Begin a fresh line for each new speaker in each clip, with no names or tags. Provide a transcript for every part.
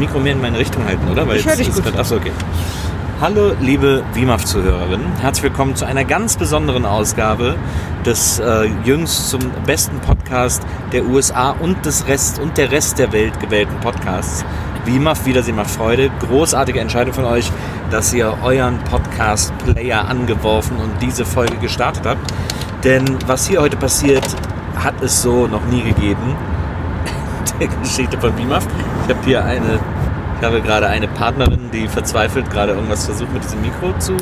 Mikro mehr in meine Richtung halten, oder? Weil
Ich hör
jetzt
dich
ist
gut.
Achso, okay. Hallo, liebe BIMAF-Zuhörerin. Herzlich willkommen zu einer ganz besonderen Ausgabe des äh, jüngst zum besten Podcast der USA und des Rest und der Rest der Welt gewählten Podcasts. BIMAF, Wiedersehen macht Freude. Großartige Entscheidung von euch, dass ihr euren Podcast-Player angeworfen und diese Folge gestartet habt. Denn was hier heute passiert, hat es so noch nie gegeben der Geschichte von BIMAF. Ich habe hier eine, ich habe gerade eine Partnerin, die verzweifelt gerade irgendwas versucht mit diesem Mikro zu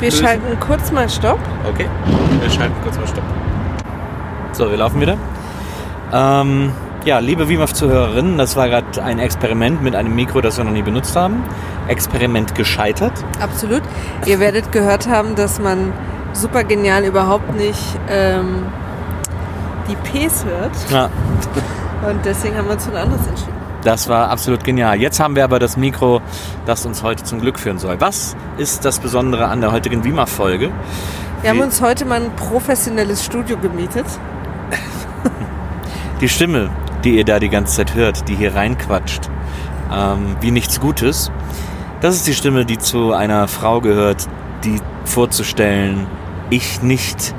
Wir
lösen.
schalten kurz mal Stopp.
Okay, wir schalten kurz mal Stopp. So, wir laufen wieder. Ähm, ja, liebe WIMAF-Zuhörerinnen, das war gerade ein Experiment mit einem Mikro, das wir noch nie benutzt haben. Experiment gescheitert.
Absolut. Ihr werdet gehört haben, dass man super genial überhaupt nicht ähm, die Ps hört.
Ja,
Und deswegen haben wir uns für ein anderes entschieden.
Das war absolut genial. Jetzt haben wir aber das Mikro, das uns heute zum Glück führen soll. Was ist das Besondere an der heutigen WIMAF-Folge?
Wir haben uns heute mal ein professionelles Studio gemietet.
Die Stimme, die ihr da die ganze Zeit hört, die hier reinquatscht, ähm, wie nichts Gutes, das ist die Stimme, die zu einer Frau gehört, die vorzustellen, ich nicht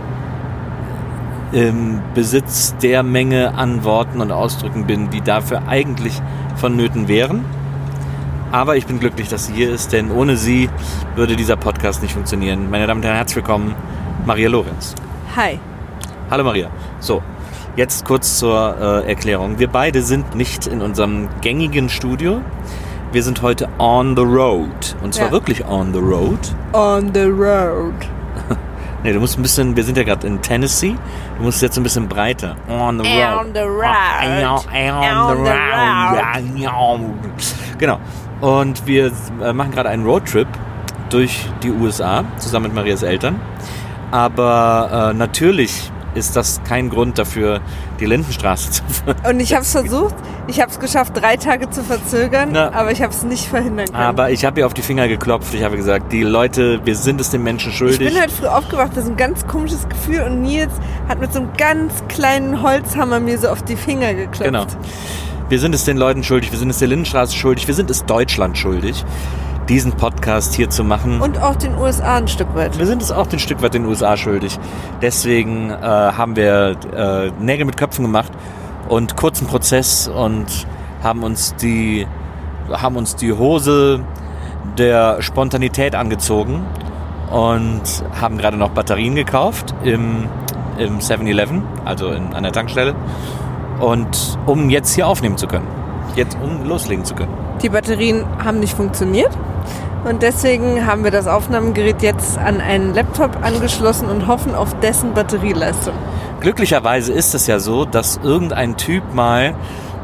im Besitz der Menge an Worten und Ausdrücken bin, die dafür eigentlich vonnöten wären. Aber ich bin glücklich, dass sie hier ist, denn ohne sie würde dieser Podcast nicht funktionieren. Meine Damen und Herren, herzlich willkommen, Maria Lorenz.
Hi.
Hallo Maria. So, jetzt kurz zur äh, Erklärung. Wir beide sind nicht in unserem gängigen Studio. Wir sind heute on the road. Und zwar
Ja.
wirklich on the road.
On the road.
Nee, du musst ein bisschen, wir sind ja gerade in Tennessee. Du musst jetzt ein bisschen breiter. On the road.
On the road.
On the road. Genau. Und wir äh, machen gerade einen Roadtrip durch die USA zusammen mit Marias Eltern. Aber äh, natürlich ist das kein Grund dafür, die Lindenstraße zu fahren.
Und ich habe es versucht. Ich habe es geschafft, drei Tage zu verzögern,
Na.
aber ich habe es nicht verhindern können.
Aber ich habe ihr auf die Finger geklopft. Ich habe gesagt, die Leute, wir sind es den Menschen
ich
schuldig.
bin halt früh aufgewacht, das ist ein ganz komisches Gefühl und Nils hat mit so einem ganz kleinen Holzhammer mir so auf die Finger geklopft.
Genau. Wir sind es den Leuten schuldig, wir sind es der Lindenstraße schuldig, wir sind es Deutschland schuldig, diesen Podcast hier zu machen.
Und auch den USA ein Stück weit.
wir sind es auch ein Stück weit den USA schuldig. Deswegen äh, haben wir äh, Nägel mit Köpfen gemacht und kurzen Prozess und haben uns die haben uns die Hose der Spontanität angezogen und haben gerade noch Batterien gekauft im, im 7-Eleven, also in, an der Tankstelle. Und um jetzt hier aufnehmen zu können. Jetzt um loslegen zu können.
Die Batterien haben nicht funktioniert. Und deswegen haben wir das Aufnahmegerät jetzt an einen Laptop angeschlossen und hoffen auf dessen Batterieleistung.
Glücklicherweise ist es ja so, dass irgendein Typ mal,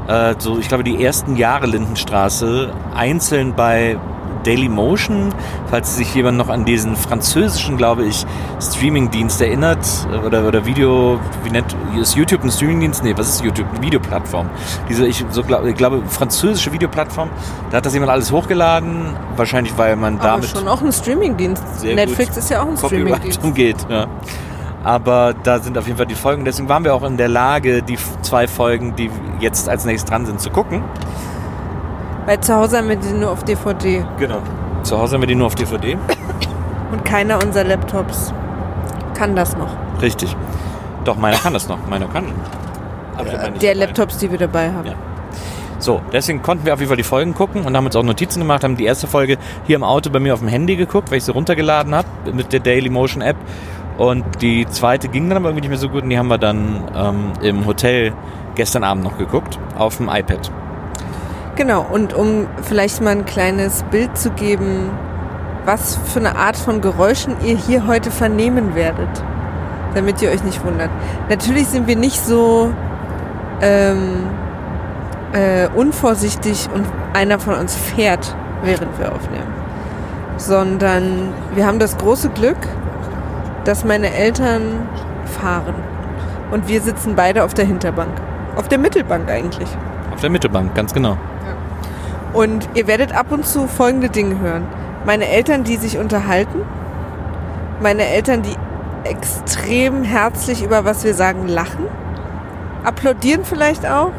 äh, so ich glaube die ersten Jahre Lindenstraße, einzeln bei Dailymotion, falls sich jemand noch an diesen französischen, glaube ich, Streamingdienst erinnert, oder, oder Video, wie nennt, ist YouTube ein Streamingdienst? Nee, was ist YouTube? Eine Videoplattform. Diese, ich, so glaub, ich glaube, französische Videoplattform, da hat das jemand alles hochgeladen, wahrscheinlich weil man
Aber
damit
schon auch ein Streamingdienst. Netflix ist ja auch ein Streamingdienst.
umgeht. Ja. Aber da sind auf jeden Fall die Folgen. Deswegen waren wir auch in der Lage, die zwei Folgen, die jetzt als nächstes dran sind, zu gucken.
Weil zu Hause haben wir die nur auf DVD.
Genau. Zu Hause haben wir die nur auf DVD.
Und keiner unserer Laptops kann das noch.
Richtig. Doch, meiner kann das noch. Meiner kann. Aber nicht
Der
dabei.
Laptops, die wir dabei haben.
Ja. So, deswegen konnten wir auf jeden Fall die Folgen gucken und haben uns auch Notizen gemacht, haben die erste Folge hier im Auto bei mir auf dem Handy geguckt, weil ich sie runtergeladen habe mit der Dailymotion App. Und die zweite ging dann aber irgendwie nicht mehr so gut und die haben wir dann ähm, im Hotel gestern Abend noch geguckt, auf dem iPad.
Genau, und um vielleicht mal ein kleines Bild zu geben, was für eine Art von Geräuschen ihr hier heute vernehmen werdet, damit ihr euch nicht wundert. Natürlich sind wir nicht so ähm, äh, unvorsichtig und einer von uns fährt, während wir aufnehmen, sondern wir haben das große Glück, dass meine Eltern fahren. Und wir sitzen beide auf der Hinterbank. Auf der Mittelbank eigentlich.
Auf der Mittelbank, ganz genau.
Und ihr werdet ab und zu folgende Dinge hören. Meine Eltern, die sich unterhalten. Meine Eltern, die extrem herzlich über was wir sagen lachen. Applaudieren vielleicht auch.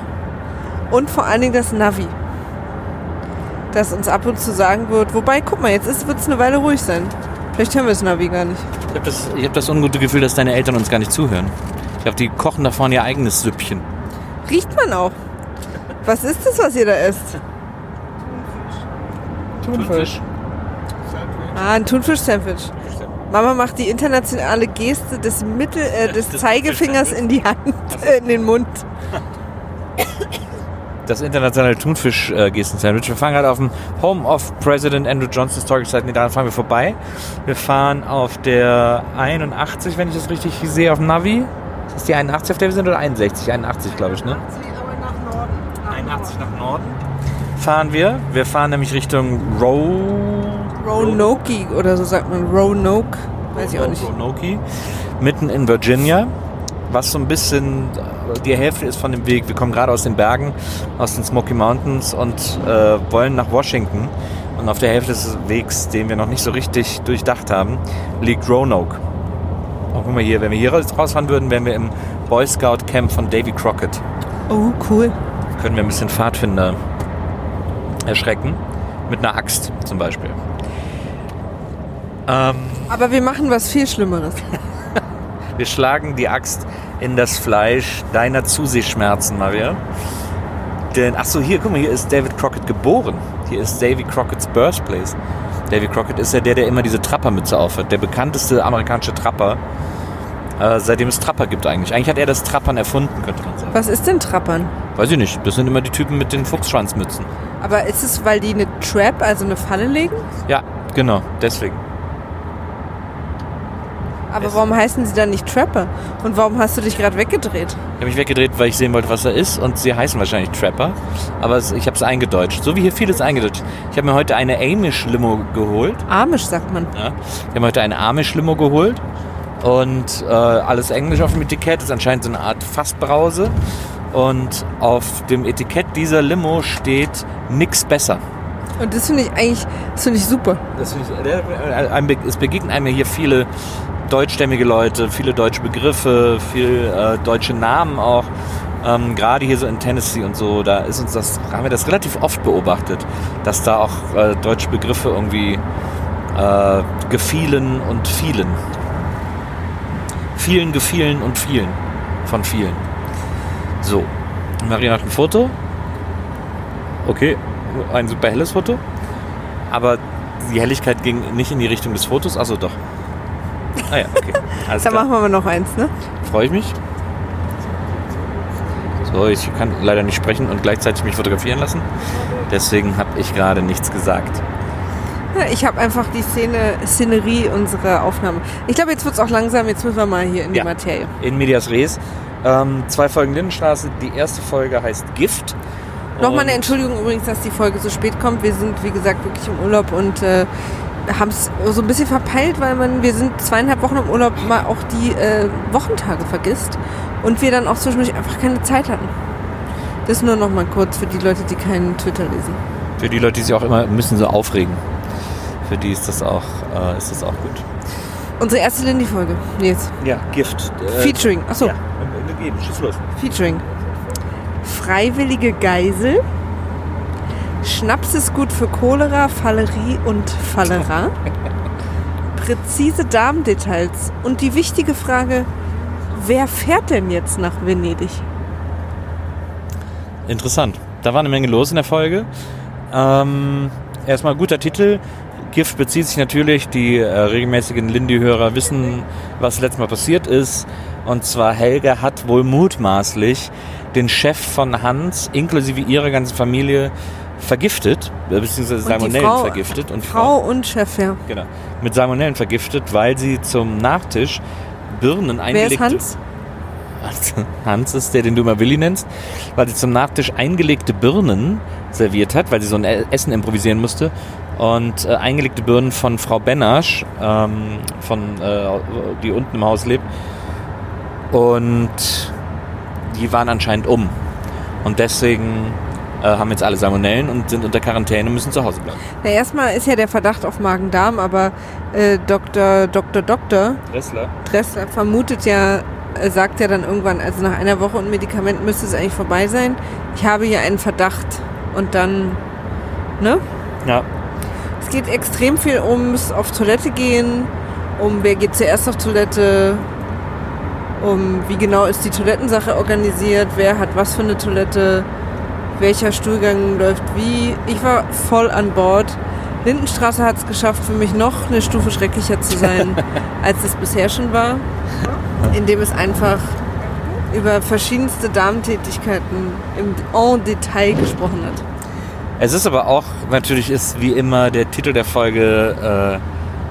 Und vor allen Dingen das Navi. Das uns ab und zu sagen wird, wobei, guck mal, jetzt wird es eine Weile ruhig sein. Vielleicht hören wir das Navi gar nicht.
Ich habe das, ich hab das ungute Gefühl, dass deine Eltern uns gar nicht zuhören. Ich glaube, die kochen da vorne ihr eigenes Süppchen.
Riecht man auch. Was ist das, was ihr da esst?
Thunfisch.
Ah, ein Thunfisch-Sandwich. Mama macht die internationale Geste des, Mittel, äh, des Zeigefingers in die Hand, äh, in den Mund.
Das internationale Thunfisch-Gesten-Sandwich. Wir fahren gerade auf dem Home of President Andrew Johnson Historic Site. Nee, daran fahren wir vorbei. Wir fahren auf der 81, wenn ich das richtig sehe, auf dem Navi. Ist das die 81, auf der wir sind, oder 61? 81, glaube ich, ne? 81 nach Norden. Fahren wir. Wir fahren nämlich Richtung Row...
Roanoke oder so sagt man. Roanoke. Weiß ich auch nicht.
Roanoke, mitten in Virginia, was so ein bisschen die Hälfte ist von dem Weg. Wir kommen gerade aus den Bergen, aus den Smoky Mountains und äh, wollen nach Washington. Und auf der Hälfte des Wegs, den wir noch nicht so richtig durchdacht haben, liegt Roanoke. Auch wenn wir hier, wenn wir hier raus- rausfahren würden, wären wir im Boy Scout Camp von Davy Crockett.
Oh, cool.
Können wir ein bisschen Pfadfinder erschrecken. Mit einer Axt zum Beispiel. Ähm,
Aber wir machen was viel Schlimmeres.
Wir schlagen die Axt in das Fleisch deiner Zusehschmerzen, Maria. Denn, ach so, hier, guck mal, hier ist David Crockett geboren. Hier ist Davy Crockett's Birthplace. Davy Crockett ist ja der, der immer diese Trappermütze aufhat. Der bekannteste amerikanische Trapper, äh, seitdem es Trapper gibt eigentlich. Eigentlich hat er das Trappern erfunden, könnte man sagen.
Was ist denn Trappern?
Weiß ich nicht. Das sind immer die Typen mit den Fuchsschwanzmützen.
Aber ist es, weil die eine Trap, also eine Falle legen?
Ja, genau, deswegen.
Aber
Es-
warum heißen sie dann nicht Trapper? Und warum hast du dich gerade weggedreht?
Ich habe mich weggedreht, weil ich sehen wollte, was er ist. Und sie heißen wahrscheinlich Trapper. Aber ich habe es eingedeutscht. So wie hier vieles eingedeutscht. Ich habe mir heute eine Amish-Limo geholt.
Amish sagt man.
Ja. Ich habe heute eine Amish-Limo geholt. Und äh, alles Englisch auf dem Etikett. ist anscheinend so eine Art Fassbrause. Und auf dem Etikett dieser Limo steht nix besser.
Und das finde ich eigentlich, das finde ich super.
Das finde ich, äh, es begegnen einem hier viele deutschstämmige Leute, viele deutsche Begriffe, viel äh, deutsche Namen auch. Ähm, Gerade hier so in Tennessee und so, da ist uns das, haben wir das relativ oft beobachtet, dass da auch äh, deutsche Begriffe irgendwie äh, gefielen und fielen. Vielen gefielen und vielen. Von vielen. So. Maria macht ein Foto. Okay, ein super helles Foto. Aber die Helligkeit ging nicht in die Richtung des Fotos. Achso, doch. Ah ja, okay. Alles
Da
klar.
machen wir noch eins, ne?
Freue ich mich. So, ich kann leider nicht sprechen und gleichzeitig mich fotografieren lassen. Deswegen habe ich gerade nichts gesagt.
Ich habe einfach die Szene, Szenerie unserer Aufnahme. Ich glaube, jetzt wird es auch langsam. Jetzt müssen wir mal hier in die
Ja.
Materie.
In Medias Res. Ähm, zwei Folgen Lindenstraße. Die erste Folge heißt Gift.
Nochmal eine Entschuldigung übrigens, dass die Folge so spät kommt. Wir sind, wie gesagt, wirklich im Urlaub und äh, haben es so ein bisschen verpeilt, weil man, wir sind zweieinhalb Wochen im Urlaub, mal auch die äh, Wochentage vergisst und wir dann auch zwischendurch einfach keine Zeit hatten. Das nur noch mal kurz für die Leute, die keinen Twitter lesen.
Für die Leute, die sich auch immer müssen so aufregen. Für die ist das auch, äh, ist das auch gut.
Unsere erste Lindy-Folge. Nils.
Ja, Gift. Äh,
Featuring. Achso,
Ja, gegeben. Schieß los.
Featuring. Freiwillige Geisel. Schnaps ist gut für Cholera, Fallerie und Fallera. Präzise Darmdetails. Und die wichtige Frage, wer fährt denn jetzt nach Venedig?
Interessant. Da war eine Menge los in der Folge. Ähm, erstmal guter Titel. Gift bezieht sich natürlich, die äh, regelmäßigen Lindy-Hörer wissen, was letztes Mal passiert ist. Und zwar Helga hat wohl mutmaßlich den Chef von Hans inklusive ihrer ganzen Familie vergiftet, äh, beziehungsweise
Und
Salmonellen
Frau-
vergiftet. Und
Frau und Chef, ja.
Genau. Mit Salmonellen vergiftet, weil sie zum Nachtisch Birnen
Wer
eingelegte...
ist Hans?
Hans ist der, den du immer Willi nennst, weil sie zum Nachtisch eingelegte Birnen serviert hat, weil sie so ein E- Essen improvisieren musste. Und äh, eingelegte Birnen von Frau Benasch, ähm, von, äh, die unten im Haus lebt. Und die waren anscheinend um. Und deswegen äh, haben jetzt alle Salmonellen und sind unter Quarantäne und müssen zu Hause bleiben.
Na, erstmal ist ja der Verdacht auf Magen-Darm, aber äh, Dr. Dr. Dr.
Dressler?
Dressler vermutet ja, äh, sagt ja dann irgendwann, also nach einer Woche und Medikament müsste es eigentlich vorbei sein. Ich habe hier einen Verdacht. Und dann, ne?
Ja.
Es geht extrem viel ums auf Toilette gehen, um wer geht zuerst auf Toilette, um wie genau ist die Toilettensache organisiert, wer hat was für eine Toilette, welcher Stuhlgang läuft wie. Ich war voll an Bord. Lindenstraße hat es geschafft, für mich noch eine Stufe schrecklicher zu sein, als es bisher schon war, indem es einfach über verschiedenste Darmtätigkeiten im en Detail gesprochen hat.
Es ist aber auch, natürlich ist wie immer der Titel der Folge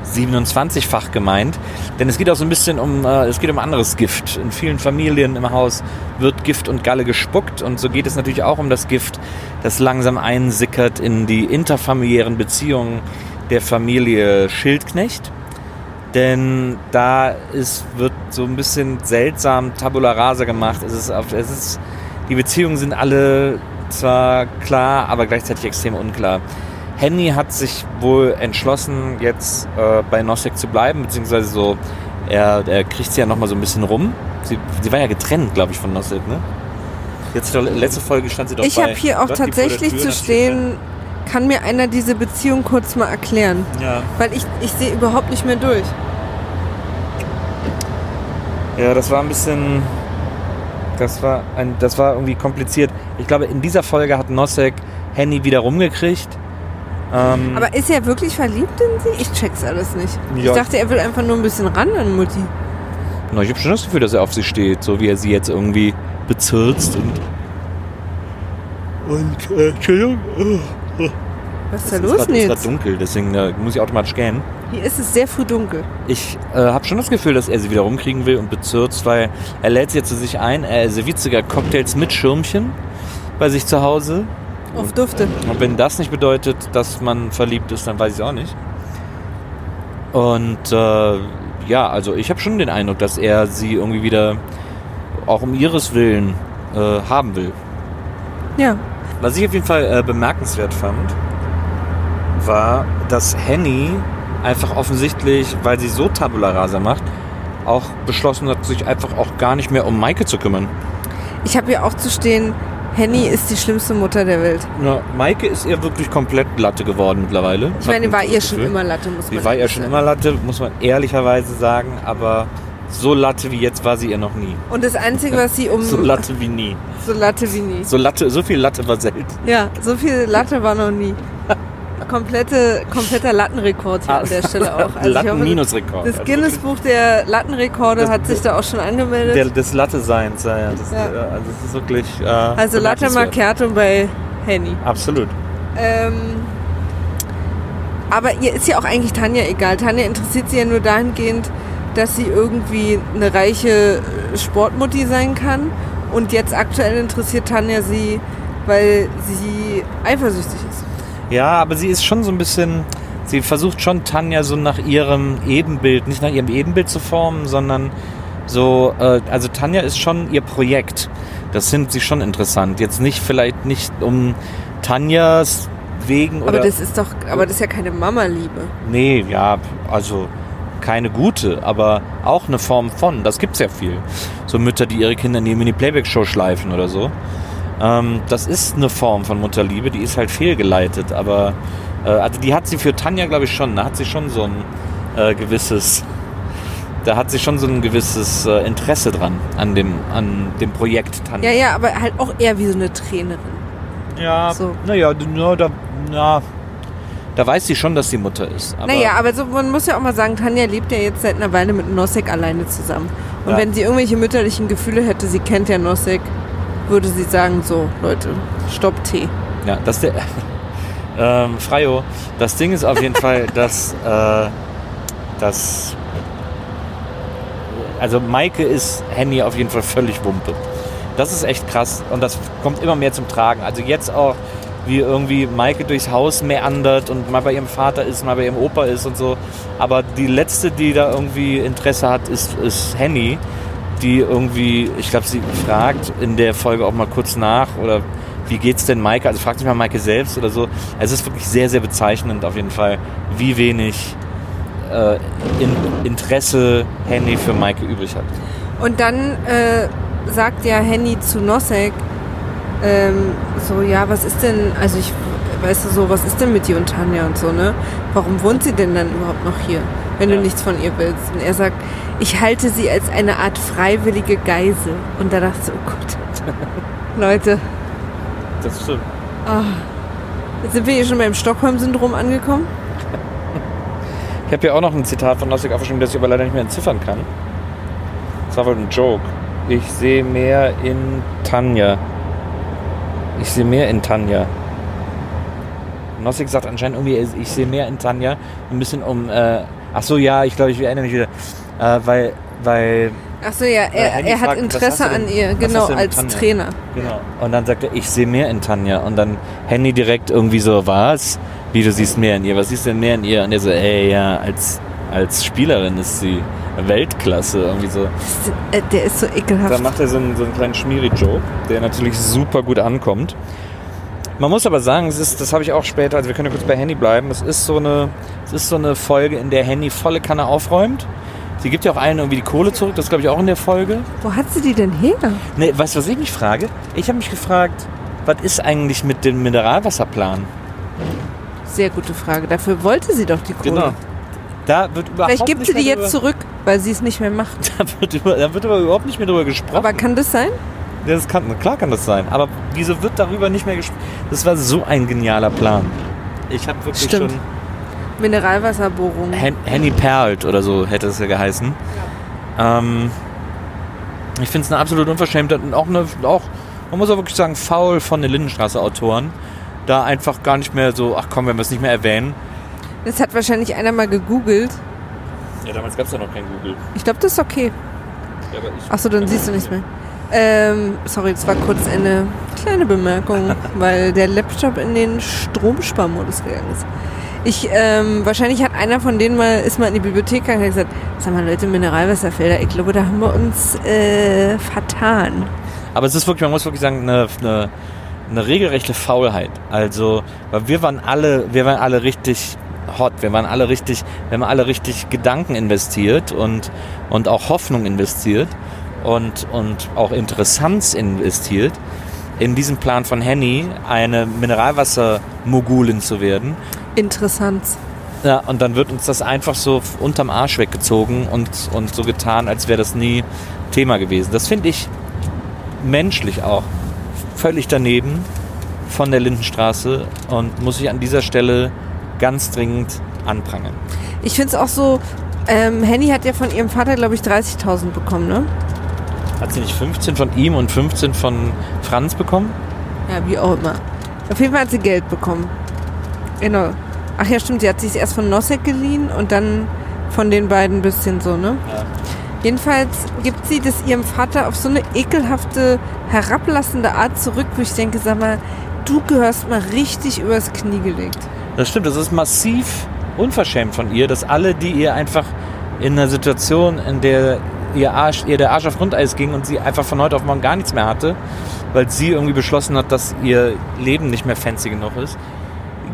äh, 27-fach gemeint, denn es geht auch so ein bisschen um, äh, es geht um anderes Gift. In vielen Familien im Haus wird Gift und Galle gespuckt und so geht es natürlich auch um das Gift, das langsam einsickert in die interfamiliären Beziehungen der Familie Schildknecht. Denn da ist, wird so ein bisschen seltsam Tabula Rasa gemacht. Es ist, es ist, die Beziehungen sind alle zwar klar, aber gleichzeitig extrem unklar. Henny hat sich wohl entschlossen, jetzt äh, bei Nosek zu bleiben, beziehungsweise so, er, er kriegt sie ja nochmal so ein bisschen rum. Sie, sie war ja getrennt, glaube ich, von Nosek, ne? Jetzt letzte Folge stand sie doch
Ich habe hier auch
der
tatsächlich
Tür,
zu stehen, kann mir einer diese Beziehung kurz mal erklären?
Ja.
Weil ich, ich sehe überhaupt nicht mehr durch.
Ja, das war ein bisschen. Das war, ein, das war irgendwie kompliziert. Ich glaube, in dieser Folge hat Nosek Henny wieder rumgekriegt. Ähm,
Aber ist er wirklich verliebt in sie? Ich check's alles nicht.
Ja.
Ich dachte, er will einfach nur ein bisschen ran an Mutti.
na, ich habe schon das Gefühl, dass er auf sie steht, so wie er sie jetzt irgendwie bezirzt und. Und, äh, Entschuldigung.
Was ist da
Es
los,
grad- ist
Nils?
gerade dunkel, deswegen äh, muss ich automatisch gähnen.
Hier ist es sehr früh dunkel.
Ich äh, habe schon das Gefühl, dass er sie wieder rumkriegen will und bezirzt, weil er lädt sie jetzt zu sich ein. Er serviert sogar Cocktails mit Schirmchen bei sich zu Hause.
Auf Dufte.
Und wenn das nicht bedeutet, dass man verliebt ist, dann weiß ich auch nicht. Und äh, ja, also ich habe schon den Eindruck, dass er sie irgendwie wieder auch um ihres Willen äh, haben will.
Ja.
Was ich auf jeden Fall äh, bemerkenswert fand, war, dass Henny einfach offensichtlich, weil sie so Tabula Rasa macht, auch beschlossen hat, sich einfach auch gar nicht mehr um Maike zu kümmern.
Ich habe hier auch zu stehen, Henny ist die schlimmste Mutter der Welt.
Na, Maike ist ihr wirklich komplett Latte geworden mittlerweile.
Ich meine, war ihr schon immer Latte, muss man
Sie war ihr schon
sagen.
immer Latte, muss man ehrlicherweise sagen, aber so Latte wie jetzt war sie ihr noch nie.
Und das Einzige, was sie um...
So Latte wie nie.
So Latte wie nie.
So Latte, so viel Latte war selten.
Ja, so viel Latte war noch nie. Komplette, kompletter Lattenrekord hier an der Stelle auch. Also
Latten-Minus-Rekord.
Das
Also
Guinness-Buch der Lattenrekorde hat sich da auch schon angemeldet.
Der, des Latte-Seins, ja, ja. Das,
Ja.
äh, also das ist wirklich. Äh,
also Latte. Macchiato bei Henny.
Absolut.
Ähm, aber ihr ist ja auch eigentlich Tanja egal. Tanja interessiert sie ja nur dahingehend, dass sie irgendwie eine reiche Sportmutti sein kann. Und jetzt aktuell interessiert Tanja sie, weil sie eifersüchtig ist.
Ja, aber sie ist schon so ein bisschen. Sie versucht schon Tanja so nach ihrem Ebenbild, nicht nach ihrem Ebenbild zu formen, sondern so. Äh, also Tanja ist schon ihr Projekt. Das findet sie schon interessant. Jetzt nicht vielleicht nicht um Tanjas wegen
Aber
oder.
das ist doch, aber das ist ja keine Mama-Liebe.
Nee, ja, also keine gute, aber auch eine Form von. Das gibt's ja viel. So Mütter, die ihre Kinder neben in die Playback-Show schleifen oder so. Ähm, das ist eine Form von Mutterliebe, die ist halt fehlgeleitet, aber äh, also die hat sie für Tanja, glaube ich, schon. Da hat sie schon so ein äh, gewisses, da hat sie schon so ein gewisses äh, Interesse dran an dem, an dem Projekt Tanja.
Ja, ja, aber halt auch eher wie so eine Trainerin.
ja
So.
naja, na, da, na, da weiß sie schon, dass sie Mutter ist. Aber
naja, aber so, man muss ja auch mal sagen, Tanja lebt ja jetzt seit einer Weile mit Nosek alleine zusammen. Und
Ja.
wenn sie irgendwelche mütterlichen Gefühle hätte, sie kennt ja Nosek, würde sie sagen, so, Leute, stopp Tee.
Ja, das der. ähm, Freio. Das Ding ist auf jeden Fall, dass. Äh, dass also Maike ist Henny auf jeden Fall völlig Wumpe. Das ist echt krass und das kommt immer mehr zum Tragen. Also jetzt auch, wie irgendwie Maike durchs Haus meandert und mal bei ihrem Vater ist, mal bei ihrem Opa ist und so. Aber die letzte, die da irgendwie Interesse hat, ist, ist Henny. Die irgendwie, ich glaube, sie fragt in der Folge auch mal kurz nach oder wie geht's denn Maike? Also fragt sich mal Maike selbst oder so. Also es ist wirklich sehr, sehr bezeichnend auf jeden Fall, wie wenig äh, in, Interesse Henny für Maike übrig hat.
Und dann äh, sagt ja Henny zu Nosek, ähm, so, ja, was ist denn, also ich, weißt du so, was ist denn mit dir und Tanja und so, ne? Warum wohnt sie denn dann überhaupt noch hier, wenn
Ja.
du nichts von ihr willst? Und er sagt, ich halte sie als eine Art freiwillige Geisel. Und da dachte ich, so, oh Gott, Leute,
Das stimmt.
jetzt sind wir hier schon beim Stockholm-Syndrom angekommen?
Ich habe hier auch noch ein Zitat von Nossig aufgeschrieben, das ich aber leider nicht mehr entziffern kann. Das war wohl ein Joke. Ich sehe mehr in Tanja. Ich sehe mehr in Tanja. Nossig sagt anscheinend irgendwie, ich sehe mehr in Tanja. Ein bisschen um. Äh, ach so, ja, ich glaube, ich erinnere mich wieder. Äh, weil, weil
Ach so, ja, er, er hat
fragt, was
Interesse an ihr, genau, als
Tanja?
Trainer.
Genau. Und dann sagt er, ich sehe mehr in Tanja. Und dann Henny direkt irgendwie so, was? Wie, du siehst mehr in ihr? Was siehst du denn mehr in ihr? Und er so, ey, ja, als, als Spielerin ist sie Weltklasse. Irgendwie so.
Äh, Der ist so
Da
ekelhaft.
macht er so einen, so einen kleinen Schmieri-Joke, der natürlich super gut ankommt. Man muss aber sagen, es ist, das habe ich auch später, also wir können ja kurz bei Henny bleiben, es ist so eine, es ist so eine Folge, in der Henny volle Kanne aufräumt. Sie gibt ja auch allen irgendwie die Kohle zurück, das glaube ich auch in der Folge.
Wo hat sie die denn her?
Ne, weißt du, was ich mich frage? Ich habe mich gefragt, was ist eigentlich mit dem Mineralwasserplan?
Sehr gute Frage. Dafür wollte sie doch die Kohle.
Genau. Da wird überhaupt
Vielleicht gibt
nicht
sie die jetzt zurück, weil sie es nicht mehr macht.
da, wird über, da wird aber überhaupt nicht mehr drüber gesprochen.
Aber kann das sein?
Das kann, klar kann das sein. Aber wieso wird darüber nicht mehr gesprochen? Das war so ein genialer Plan. Ich habe wirklich
Stimmt.
schon
Mineralwasserbohrung.
Hen Henny Perlt oder so hätte es ja geheißen. Ähm, ich finde es eine absolut Unverschämtheit und auch, eine, auch, man muss auch wirklich sagen, faul von den Lindenstraße-Autoren. Da einfach gar nicht mehr so, ach komm, wenn wir es nicht mehr erwähnen.
Das hat wahrscheinlich einer mal gegoogelt.
Ja, damals gab es ja noch kein Google.
Ich glaube, das ist okay.
Ja, aber ich,
Achso, dann siehst du nichts mehr. Ähm, sorry, das war kurz eine kleine Bemerkung, weil der Laptop in den Stromsparmodus gegangen ist. Ich, ähm, wahrscheinlich hat einer von denen mal, ist mal in die Bibliothek gegangen und gesagt, sag mal Leute, Mineralwasserfelder, ich glaube, da haben wir uns äh, vertan.
Aber es ist wirklich, man muss wirklich sagen, eine, eine, eine regelrechte Faulheit. Also, weil wir waren alle, wir waren alle richtig hot, wir waren alle richtig, wir haben alle richtig Gedanken investiert und, und auch Hoffnung investiert und, und auch Interessanz investiert in diesen Plan von Henny, eine Mineralwasser-Mogulin zu werden.
Interessant.
Ja, und dann wird uns das einfach so unterm Arsch weggezogen und, und so getan, als wäre das nie Thema gewesen. Das finde ich menschlich auch völlig daneben von der Lindenstraße und muss ich an dieser Stelle ganz dringend anprangern.
Ich finde es auch so, ähm, Henny hat ja von ihrem Vater, glaube ich, 30.000 bekommen, ne?
Hat sie nicht 15 von ihm und 15 von Franz bekommen?
Ja, wie auch immer. Auf jeden Fall hat sie Geld bekommen. Genau. Ach ja, stimmt, sie hat sich erst von Nosek geliehen und dann von den beiden ein bisschen so, ne?
Ja.
Jedenfalls gibt sie das ihrem Vater auf so eine ekelhafte, herablassende Art zurück, wo ich denke, sag mal, du gehörst mal richtig übers Knie gelegt.
Das stimmt, das ist massiv unverschämt von ihr, dass alle, die ihr einfach in einer Situation, in der ihr, Arsch, ihr der Arsch auf Grundeis ging und sie einfach von heute auf morgen gar nichts mehr hatte, weil sie irgendwie beschlossen hat, dass ihr Leben nicht mehr fancy genug ist,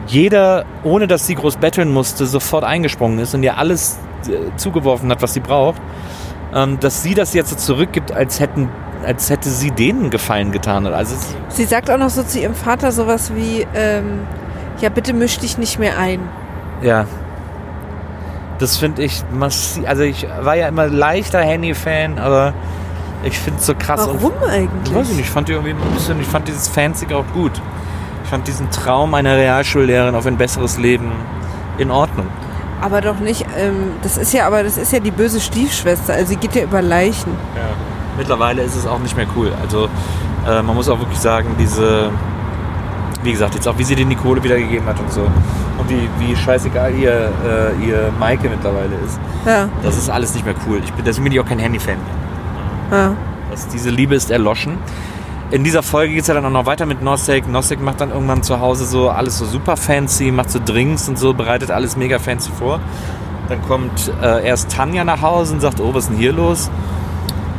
jeder, ohne dass sie groß betteln musste, sofort eingesprungen ist und ihr alles äh, zugeworfen hat, was sie braucht, ähm, dass sie das jetzt so zurückgibt, als hätten als hätte sie denen Gefallen getan. Also
Sie sagt auch noch so zu ihrem Vater sowas wie, ähm, ja, bitte misch dich nicht mehr ein.
Ja. Das finde ich massiv. Also ich war ja immer leichter Henny-Fan, aber ich finde es so krass.
Warum
Und,
eigentlich?
weiß ich nicht, ich fand die irgendwie ein bisschen, ich fand dieses Fancy auch gut. Ich fand diesen Traum einer Realschullehrerin auf ein besseres Leben in Ordnung.
Aber doch nicht, ähm, das ist ja, aber das ist ja die böse Stiefschwester, also sie geht ja über Leichen.
Mittlerweile ist es auch nicht mehr cool. Also äh, man muss auch wirklich sagen, diese, wie gesagt, jetzt auch wie sie denen die Kohle wiedergegeben hat und so. Und wie, wie scheißegal ihr, äh, ihr Maike mittlerweile ist.
Ja,
Das ist alles nicht mehr cool. Ich bin, deswegen bin ich auch kein Handy-Fan mehr.
ja.
dass diese Liebe ist erloschen. In dieser Folge geht es ja dann auch noch weiter mit Nosek. Nosek macht dann irgendwann zu Hause so alles so super fancy, macht so Drinks und so, bereitet alles mega fancy vor. Dann kommt äh, erst Tanja nach Hause und sagt, oh, was ist denn hier los?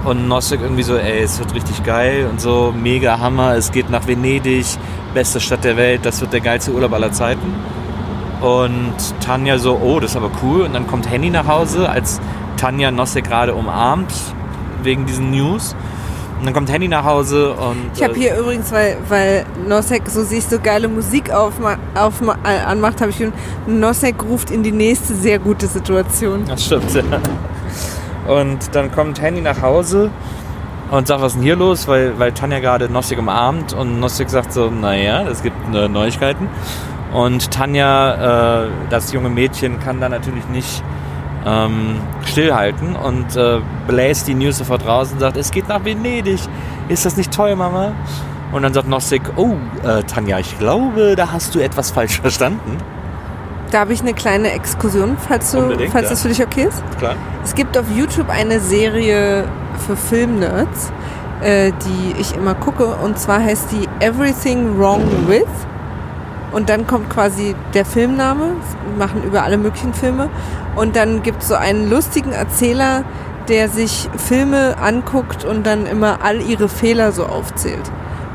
Und Nosek irgendwie so, ey, es wird richtig geil und so, mega Hammer, es geht nach Venedig, beste Stadt der Welt, das wird der geilste Urlaub aller Zeiten. Und Tanja so, oh, das ist aber cool. Und dann kommt Henny nach Hause, als Tanja Nosek gerade umarmt, wegen diesen News. Und dann kommt Henny nach Hause und.
Ich habe
äh,
hier übrigens, weil, weil Nosek so sich so geile Musik aufma auf, äh, anmacht, habe ich gedacht, Nosek ruft in die nächste sehr gute Situation.
Das stimmt, ja. Und dann kommt Henny nach Hause und sagt, was ist denn hier los? Weil, weil Tanja gerade Nosik umarmt und Nosik sagt so, naja, es gibt äh, Neuigkeiten. Und Tanja, äh, das junge Mädchen, kann da natürlich nicht ähm, stillhalten und äh, bläst die News sofort raus und sagt, es geht nach Venedig. Ist das nicht toll, Mama? Und dann sagt Nosik, oh, äh, Tanja, ich glaube, da hast du etwas falsch verstanden.
Da habe ich eine kleine Exkursion, falls, du,
Unbedingt,
falls
ja.
das für dich okay ist.
Klar.
Es gibt auf YouTube eine Serie für Filmnerds, äh, die ich immer gucke. Und zwar heißt die Everything Wrong With. Und dann kommt quasi der Filmname, Wir machen über alle möglichen Filme. Und dann gibt es so einen lustigen Erzähler, der sich Filme anguckt und dann immer all ihre Fehler so aufzählt.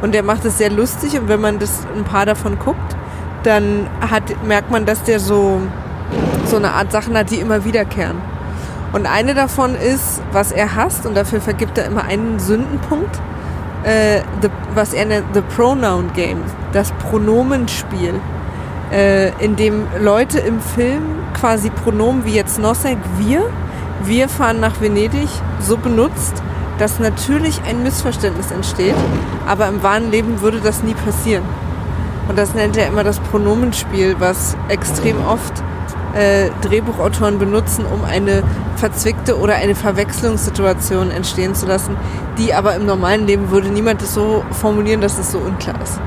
Und der macht es sehr lustig und wenn man das ein paar davon guckt, dann hat, merkt man, dass der so, so eine Art Sachen hat, die immer wiederkehren. Und eine davon ist, was er hasst, und dafür vergibt er immer einen Sündenpunkt, äh, the, was er nennt The Pronoun Game, das Pronomenspiel, äh, in dem Leute im Film quasi Pronomen wie jetzt Nosek, wir, wir fahren nach Venedig, so benutzt, dass natürlich ein Missverständnis entsteht, aber im wahren Leben würde das nie passieren. Und das nennt er immer das Pronomenspiel, was extrem oft äh, Drehbuchautoren benutzen, um eine verzwickte oder eine Verwechslungssituation entstehen zu lassen, die aber im normalen Leben würde niemand das so formulieren, dass es so unklar ist.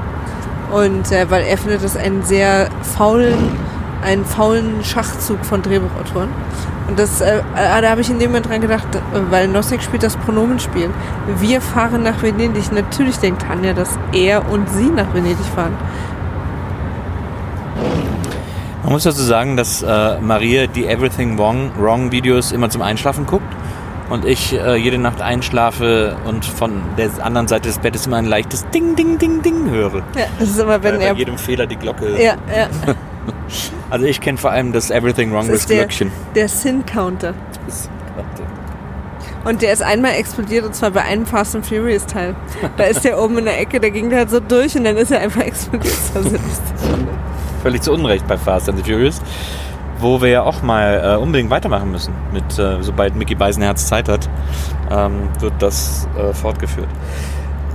Und äh, weil er findet das einen sehr faulen, einen faulen Schachzug von Drehbuchautoren. Und das, äh, äh, da habe ich in dem Moment dran gedacht, äh, weil Nosek spielt das Pronomenspiel. Wir fahren nach Venedig. Natürlich denkt Tanja, dass er und sie nach Venedig fahren.
Man muss dazu sagen, dass äh, Maria die Everything Wrong, Wrong Videos immer zum Einschlafen guckt und ich äh, jede Nacht einschlafe und von der anderen Seite des Bettes immer ein leichtes Ding, Ding, Ding, Ding höre.
Ja, das ist immer, wenn
Äh, bei
er.
jedem Fehler die Glocke.
Ja, ja.
Also ich kenne vor allem das Everything Wrong
Das ist der,
Glöckchen.
der Sin-Counter. Und der ist einmal explodiert und zwar bei einem Fast and Furious Teil. Da ist der oben in der Ecke, der ging da halt so durch und dann ist er einfach explodiert. Das war so lustig.
Völlig zu Unrecht bei Fast and the Furious, wo wir ja auch mal äh, unbedingt weitermachen müssen. Mit, äh, sobald Mickey Beisenherz Zeit hat, ähm, wird das äh, fortgeführt.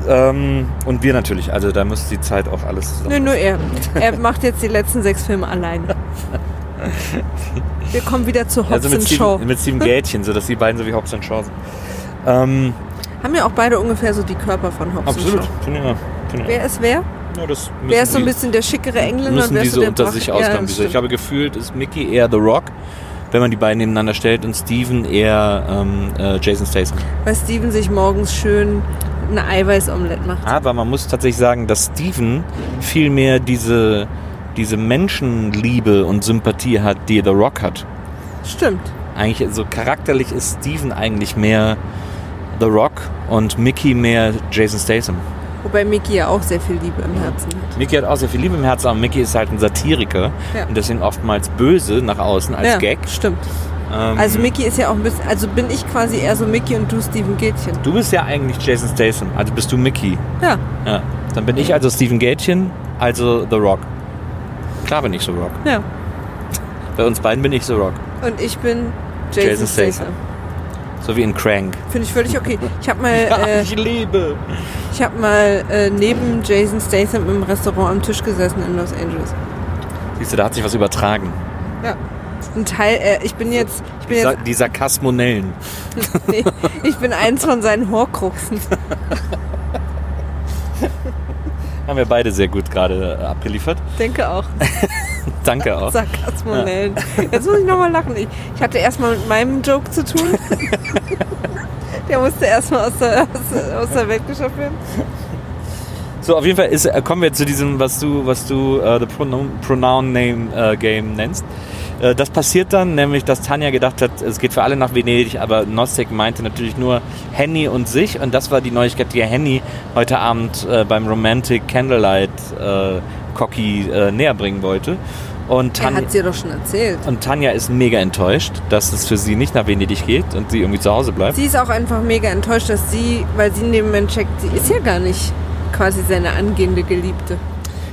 Ähm, und wir natürlich, also da muss die Zeit auch alles zusammen.
Nö, nur er. Er macht jetzt die letzten sechs Filme alleine. Wir kommen wieder zu Hobbs
Also mit
Shaw.
Steven, mit Steven Gätchen, sodass die beiden so wie Hobbs Shaw sind. Ähm,
Haben ja auch beide ungefähr so die Körper von Hobbs
absolut.
Shaw.
Ich ja. Ich
Wer ist wer?
Ja, das
Wer ist so ein bisschen der schickere Engländer? und
müssen
wer
die
ist
so
der
unter
Brach-
sich auskommen. ich habe gefühlt, ist Mickey eher The Rock, wenn man die beiden nebeneinander stellt, und Steven eher ähm, äh, Jason Statham.
Weil Steven sich morgens schön ein Eiweißomelett macht.
Aber man muss tatsächlich sagen, dass Steven viel mehr diese, diese Menschenliebe und Sympathie hat, die The Rock hat.
Stimmt.
Eigentlich, so charakterlich ist Steven eigentlich mehr The Rock und Mickey mehr Jason Statham.
Wobei Mickey ja auch sehr viel Liebe im Herzen hat.
Mickey hat auch sehr viel Liebe im Herzen, aber Mickey ist halt ein Satiriker
Ja.
und deswegen oftmals böse nach außen als
ja,
Gag.
Stimmt.
Ähm,
Also Mickey ist ja auch ein bisschen, also bin ich quasi eher so Mickey und du Steven Gätchen.
Du bist ja eigentlich Jason Statham, also bist du Mickey.
Ja,
Ja. Dann bin ich also Steven Gätchen, also The Rock. Klar bin ich The Rock.
ja.
Bei uns beiden bin ich The Rock.
Und ich bin Jason,
Jason Statham.
Statham.
So wie in Crank.
Finde ich völlig okay. Ich habe mal, äh,
liebe.
Ich hab mal äh, neben Jason Statham im Restaurant am Tisch gesessen in Los Angeles.
Siehst du, da hat sich was übertragen.
Ja. Ein Teil, äh, ich bin jetzt, ich bin
Die, Sa
jetzt,
die Sarkasmonellen.
nee, ich bin eins von seinen Horcruxen.
Haben wir beide sehr gut gerade äh, abgeliefert.
Denke auch.
Danke auch.
Sarkasmonellen. Jetzt muss ich nochmal lachen. Ich, ich hatte erstmal mit meinem Joke zu tun. Der musste erstmal aus der, aus, aus der Welt geschafft werden.
So, auf jeden Fall ist, äh, kommen wir zu diesem, was du, was du äh, the pronoun, pronoun Name äh, Game nennst. Äh, Das passiert dann, nämlich, dass Tanja gedacht hat, es geht für alle nach Venedig, aber Nosek meinte natürlich nur Henny und sich. Und das war die Neuigkeit, die Henny heute Abend beim Romantic Candlelight Cocky äh, näher bringen wollte. Und
Er
Tanja,
hat sie doch schon erzählt.
und Tanja ist mega enttäuscht, dass es für sie nicht nach Venedig geht und sie irgendwie zu Hause bleibt.
Sie ist auch einfach mega enttäuscht, dass sie, weil sie in dem Moment checkt, sie ist ja gar nicht quasi seine angehende Geliebte.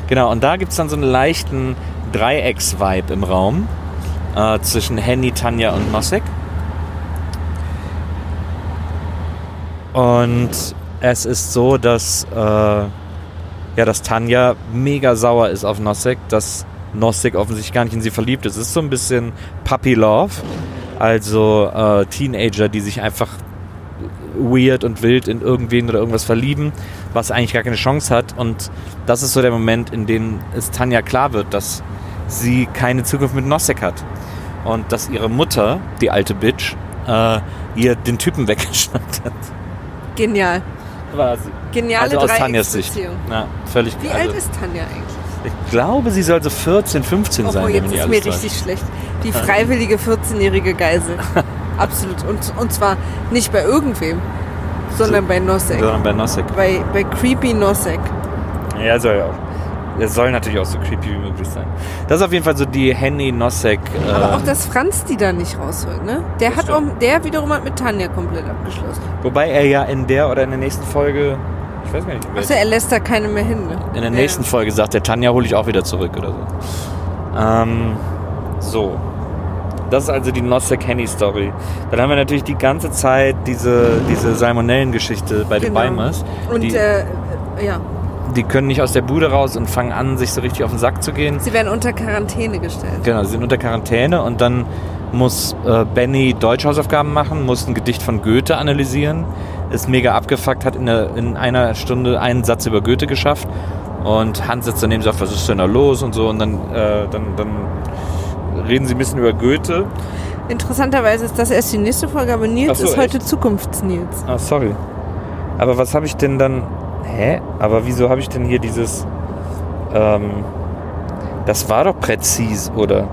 Genau, und da gibt es dann so einen leichten Dreiecks-Vibe im Raum äh, zwischen Henny, Tanja und Nosek. Und es ist so, dass, äh, ja, dass Tanja mega sauer ist auf Nosek, dass Nosek offensichtlich gar nicht in sie verliebt ist. Es ist so ein bisschen Puppy Love, also äh, Teenager, die sich einfach weird und wild in irgendwen oder irgendwas verlieben, was eigentlich gar keine Chance hat. Und das ist so der Moment, in dem es Tanja klar wird, dass sie keine Zukunft mit Nosek hat. Und dass ihre Mutter, die alte Bitch, äh, ihr den Typen weggeschnappt hat.
Genial.
Quasi.
Geniale
Also aus Tanjas Sicht. Ja, völlig
Wie
also,
alt ist Tanja eigentlich?
Ich glaube, sie soll so 14, 15 sein.
Oh, jetzt ist mir richtig
täuscht.
schlecht. Die freiwillige 14-jährige Geisel. Absolut. Und, und zwar nicht bei irgendwem, sondern bei Nosek.
Sondern bei Nosek.
Bei, bei Creepy Nosek.
Ja, soll ja auch. Es soll natürlich auch so creepy wie möglich sein. Das ist auf jeden Fall so die Henny Nosek. Äh,
Aber auch, dass Franz die da nicht rausholt, ne? Der hat auch, der wiederum hat mit Tanja komplett abgeschlossen.
wobei er ja in der oder in der nächsten Folge, ich weiß gar nicht,
Achso, er lässt da keine mehr hin, ne?
in der
Ja.
nächsten Folge sagt der Tanja hole ich auch wieder zurück oder so. Ähm, so. Das ist also die Nosek Henny Story. Dann haben wir natürlich die ganze Zeit diese, diese Salmonellen-Geschichte bei den
Genau.
Weimers.
Und
die,
äh, ja,
die können nicht aus der Bude raus und fangen an, sich so richtig auf den Sack zu gehen.
sie werden unter Quarantäne gestellt.
Genau, sie sind unter Quarantäne und dann muss äh, Benny Deutschhausaufgaben machen, muss ein Gedicht von Goethe analysieren, ist mega abgefuckt, hat in, der, in einer Stunde einen Satz über Goethe geschafft und Hans sitzt daneben und sagt, was ist denn da los und so und dann, äh, dann, dann reden sie ein bisschen über Goethe.
Interessanterweise ist das erst die nächste Folge, aber Nils
so,
ist heute? Zukunfts-Nils.
Ah, sorry. Aber was habe ich denn dann... Hä? Aber wieso habe ich denn hier dieses... Ähm, das war doch präzis, oder?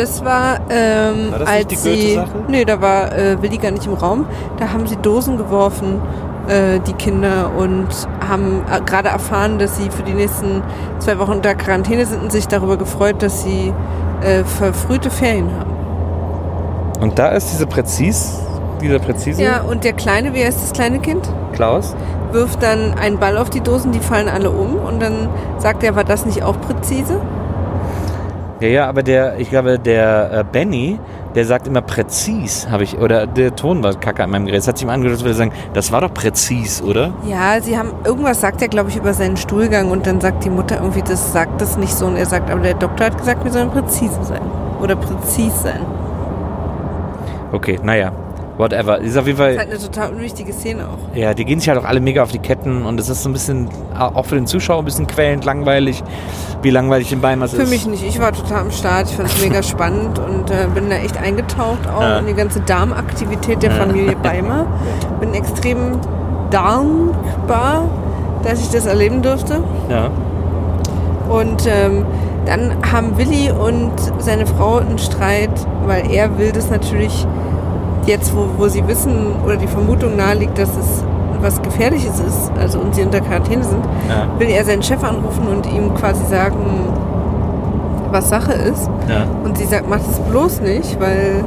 Das war, ähm,
War das
als sie. Nee, da war äh, Willi gar nicht im Raum. Da haben sie Dosen geworfen, äh, die Kinder, und haben äh, gerade erfahren, dass sie für die nächsten zwei Wochen unter Quarantäne sind und sich darüber gefreut, dass sie äh, verfrühte Ferien haben.
Und da ist diese präzis, dieser präzise
Ja, und der Kleine, wie heißt das kleine Kind?
Klaus.
Wirft dann einen Ball auf die Dosen, die fallen alle um, und dann sagt er, war das nicht auch präzise?
Ja, ja, aber der, ich glaube, der äh, Benny, der sagt immer präzis, habe ich, oder der Ton war kacke an meinem Gerät. Es hat sich ihm angehört, würde er sagen, das war doch präzis, oder?
Ja, sie haben, irgendwas sagt er, glaube ich, über seinen Stuhlgang und dann sagt die Mutter irgendwie, das sagt das nicht so und er sagt, aber der Doktor hat gesagt, wir sollen präzise sein. Oder präzis sein.
Okay, naja, whatever. Ist auf jeden
Das ist
Fall,
halt eine total unwichtige Szene auch.
ja, die gehen sich halt auch alle mega auf die Ketten und es ist so ein bisschen, auch für den Zuschauer ein bisschen quälend, langweilig, wie langweilig in Weimar
Für
ist.
mich nicht. Ich war total am Start. Ich fand es mega spannend und äh, bin da echt eingetaucht auch
Ja.
in die ganze Darmaktivität der Familie Beimer. Bin extrem dankbar, dass ich das erleben durfte.
Ja,
Und ähm, dann haben Willi und seine Frau einen Streit, weil er will das natürlich jetzt, wo, wo sie wissen oder die Vermutung naheliegt, dass es was Gefährliches ist, also und sie unter Quarantäne sind,
ja,
will er seinen Chef anrufen und ihm quasi sagen, was Sache ist.
ja.
Und sie sagt, mach das bloß nicht, weil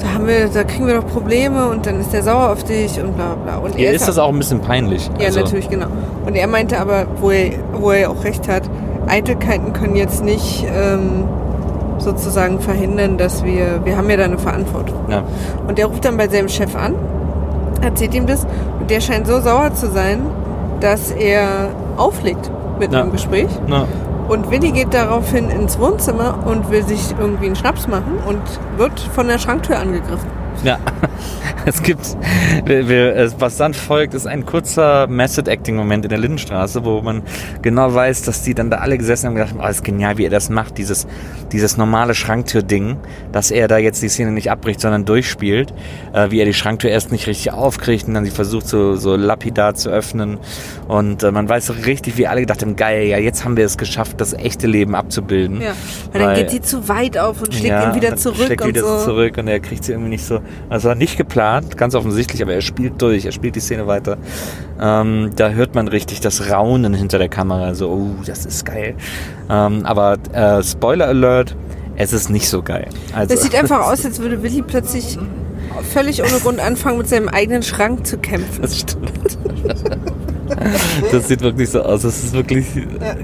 da haben wir, da kriegen wir doch Probleme und dann ist der sauer auf dich und bla bla. Und
Ihr
er
ist das auch ein bisschen peinlich.
ja,
also,
natürlich, genau. Und er meinte aber, wo er, wo er auch recht hat, Eitelkeiten können jetzt nicht ähm, sozusagen verhindern, dass wir, wir haben ja da eine Verantwortung.
Ja,
Und der ruft dann bei seinem Chef an, erzählt ihm das und der scheint so sauer zu sein, dass er auflegt mit
Ja.
einem Gespräch.
na,
Und Willi geht daraufhin ins Wohnzimmer und will sich irgendwie einen Schnaps machen und wird von der Schranktür angegriffen.
Ja, es gibt, wir, wir, was dann folgt, ist ein kurzer Method-Acting-Moment in der Lindenstraße, wo man genau weiß, dass die dann da alle gesessen haben und gedacht haben, oh, ist genial, wie er das macht, dieses, dieses normale Schranktür-Ding, dass er da jetzt die Szene nicht abbricht, sondern durchspielt, äh, wie er die Schranktür erst nicht richtig aufkriegt und dann sie versucht so, so lapidar zu öffnen und äh, man weiß so richtig, wie alle gedacht haben, geil, ja, jetzt haben wir es geschafft, das echte Leben abzubilden.
Ja. Weil dann
Weil-
geht sie zu weit auf und schlägt
Ja,
ihn wieder
dann
zurück
schlägt
und
wieder
so.
zurück und er kriegt sie irgendwie nicht so. Also war nicht geplant, ganz offensichtlich, aber er spielt durch, er spielt die Szene weiter. Ähm, da hört man richtig das Raunen hinter der Kamera, so, oh, das ist geil. Ähm, aber äh, Spoiler Alert, es ist nicht so geil. Also,
Das sieht einfach aus, als würde Willi plötzlich völlig ohne Grund anfangen, mit seinem eigenen Schrank zu kämpfen.
das stimmt. das sieht wirklich so aus. Das ist wirklich.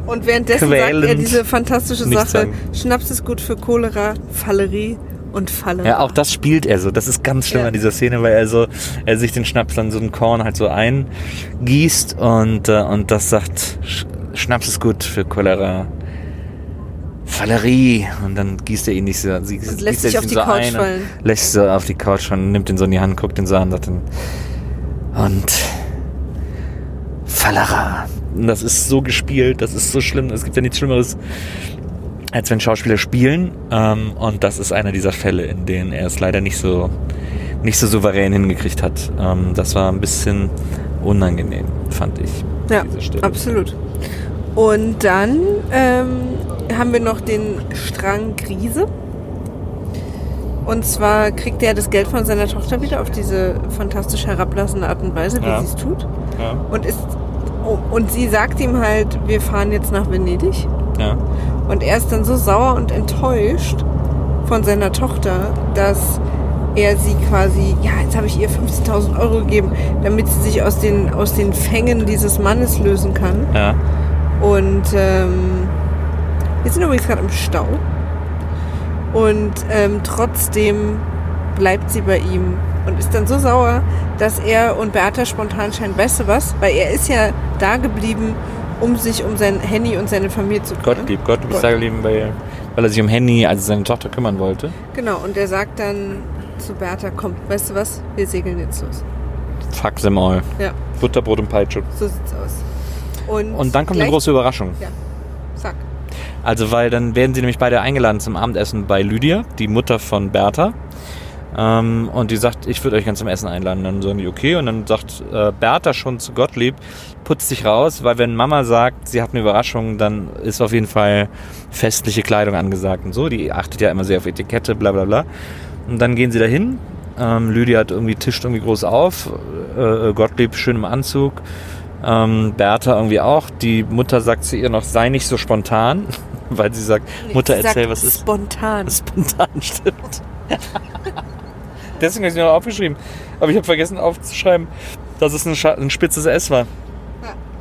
Und währenddessen sagt er diese fantastische Sache. Schnaps ist gut für Cholera, Fallerie und Falle.
Ja, auch das spielt er so. Das ist ganz schlimm
Ja.
an dieser Szene, weil er so, er sich den Schnaps dann so ein Korn halt so eingießt und, äh, und das sagt, Sch- Schnaps ist gut für Cholera. Valerie. Und dann gießt er ihn nicht so, sie,
lässt
gießt
sich auf
ihn
die
so
Couch
ein
fallen.
Lässt so auf die Couch fallen, nimmt ihn so in die Hand, guckt ihn so an und sagt dann, und Falera. Und das ist so gespielt, das ist so schlimm. Es gibt ja nichts Schlimmeres, als wenn Schauspieler spielen. Ähm, und das ist einer dieser Fälle, in denen er es leider nicht so, nicht so souverän hingekriegt hat. Ähm, das war ein bisschen unangenehm, fand ich.
Ja, absolut. Und dann ähm, haben wir noch den Strang Krise. Und zwar kriegt er das Geld von seiner Tochter wieder auf diese fantastisch herablassende Art und Weise, wie
Ja.
sie es tut.
Ja,
Und, ist, oh, und sie sagt ihm halt, wir fahren jetzt nach Venedig.
ja.
Und er ist dann so sauer und enttäuscht von seiner Tochter, dass er sie quasi, ja, jetzt habe ich ihr 15.000 Euro gegeben, damit sie sich aus den, aus den Fängen dieses Mannes lösen kann.
ja.
Und ähm, wir sind übrigens gerade im Stau. Und ähm, trotzdem bleibt sie bei ihm und ist dann so sauer, dass er und Beata spontan scheinen, weißt du was? Weil er ist ja da geblieben, um sich um sein Henny und seine Familie zu kümmern.
Gottlieb, Gottlieb ist
Gott.
da geblieben, weil, weil er sich um Henny, also seine Tochter, kümmern wollte.
Genau, und er sagt dann zu Bertha, komm, weißt du was? Wir segeln jetzt los.
Fuck them all.
Ja,
Butterbrot und Peitsche.
so sieht's aus. Und,
Und dann kommt eine große Überraschung.
Ja, sag.
Also, weil dann werden sie nämlich beide eingeladen zum Abendessen bei Lydia, die Mutter von Bertha. Ähm, und die sagt, ich würde euch ganz zum Essen einladen. Dann sagen die, okay. Und dann sagt äh, Bertha schon zu Gottlieb, putzt dich raus, weil wenn Mama sagt, sie hat eine Überraschung, dann ist auf jeden Fall festliche Kleidung angesagt und so. Die achtet ja immer sehr auf Etikette, bla bla bla. Und dann gehen sie dahin. Ähm, Lydia hat irgendwie tischt irgendwie groß auf. Äh, Gottlieb schön im Anzug. Ähm, Bertha irgendwie auch. Die Mutter sagt zu ihr noch, sei nicht so spontan, weil sie sagt, Mutter,
Sie
erzähl,
sagt
was ist.
Spontan.
Spontan stimmt. Deswegen habe ich mir noch aufgeschrieben. Aber ich habe vergessen aufzuschreiben, dass es ein, ein spitzes S war.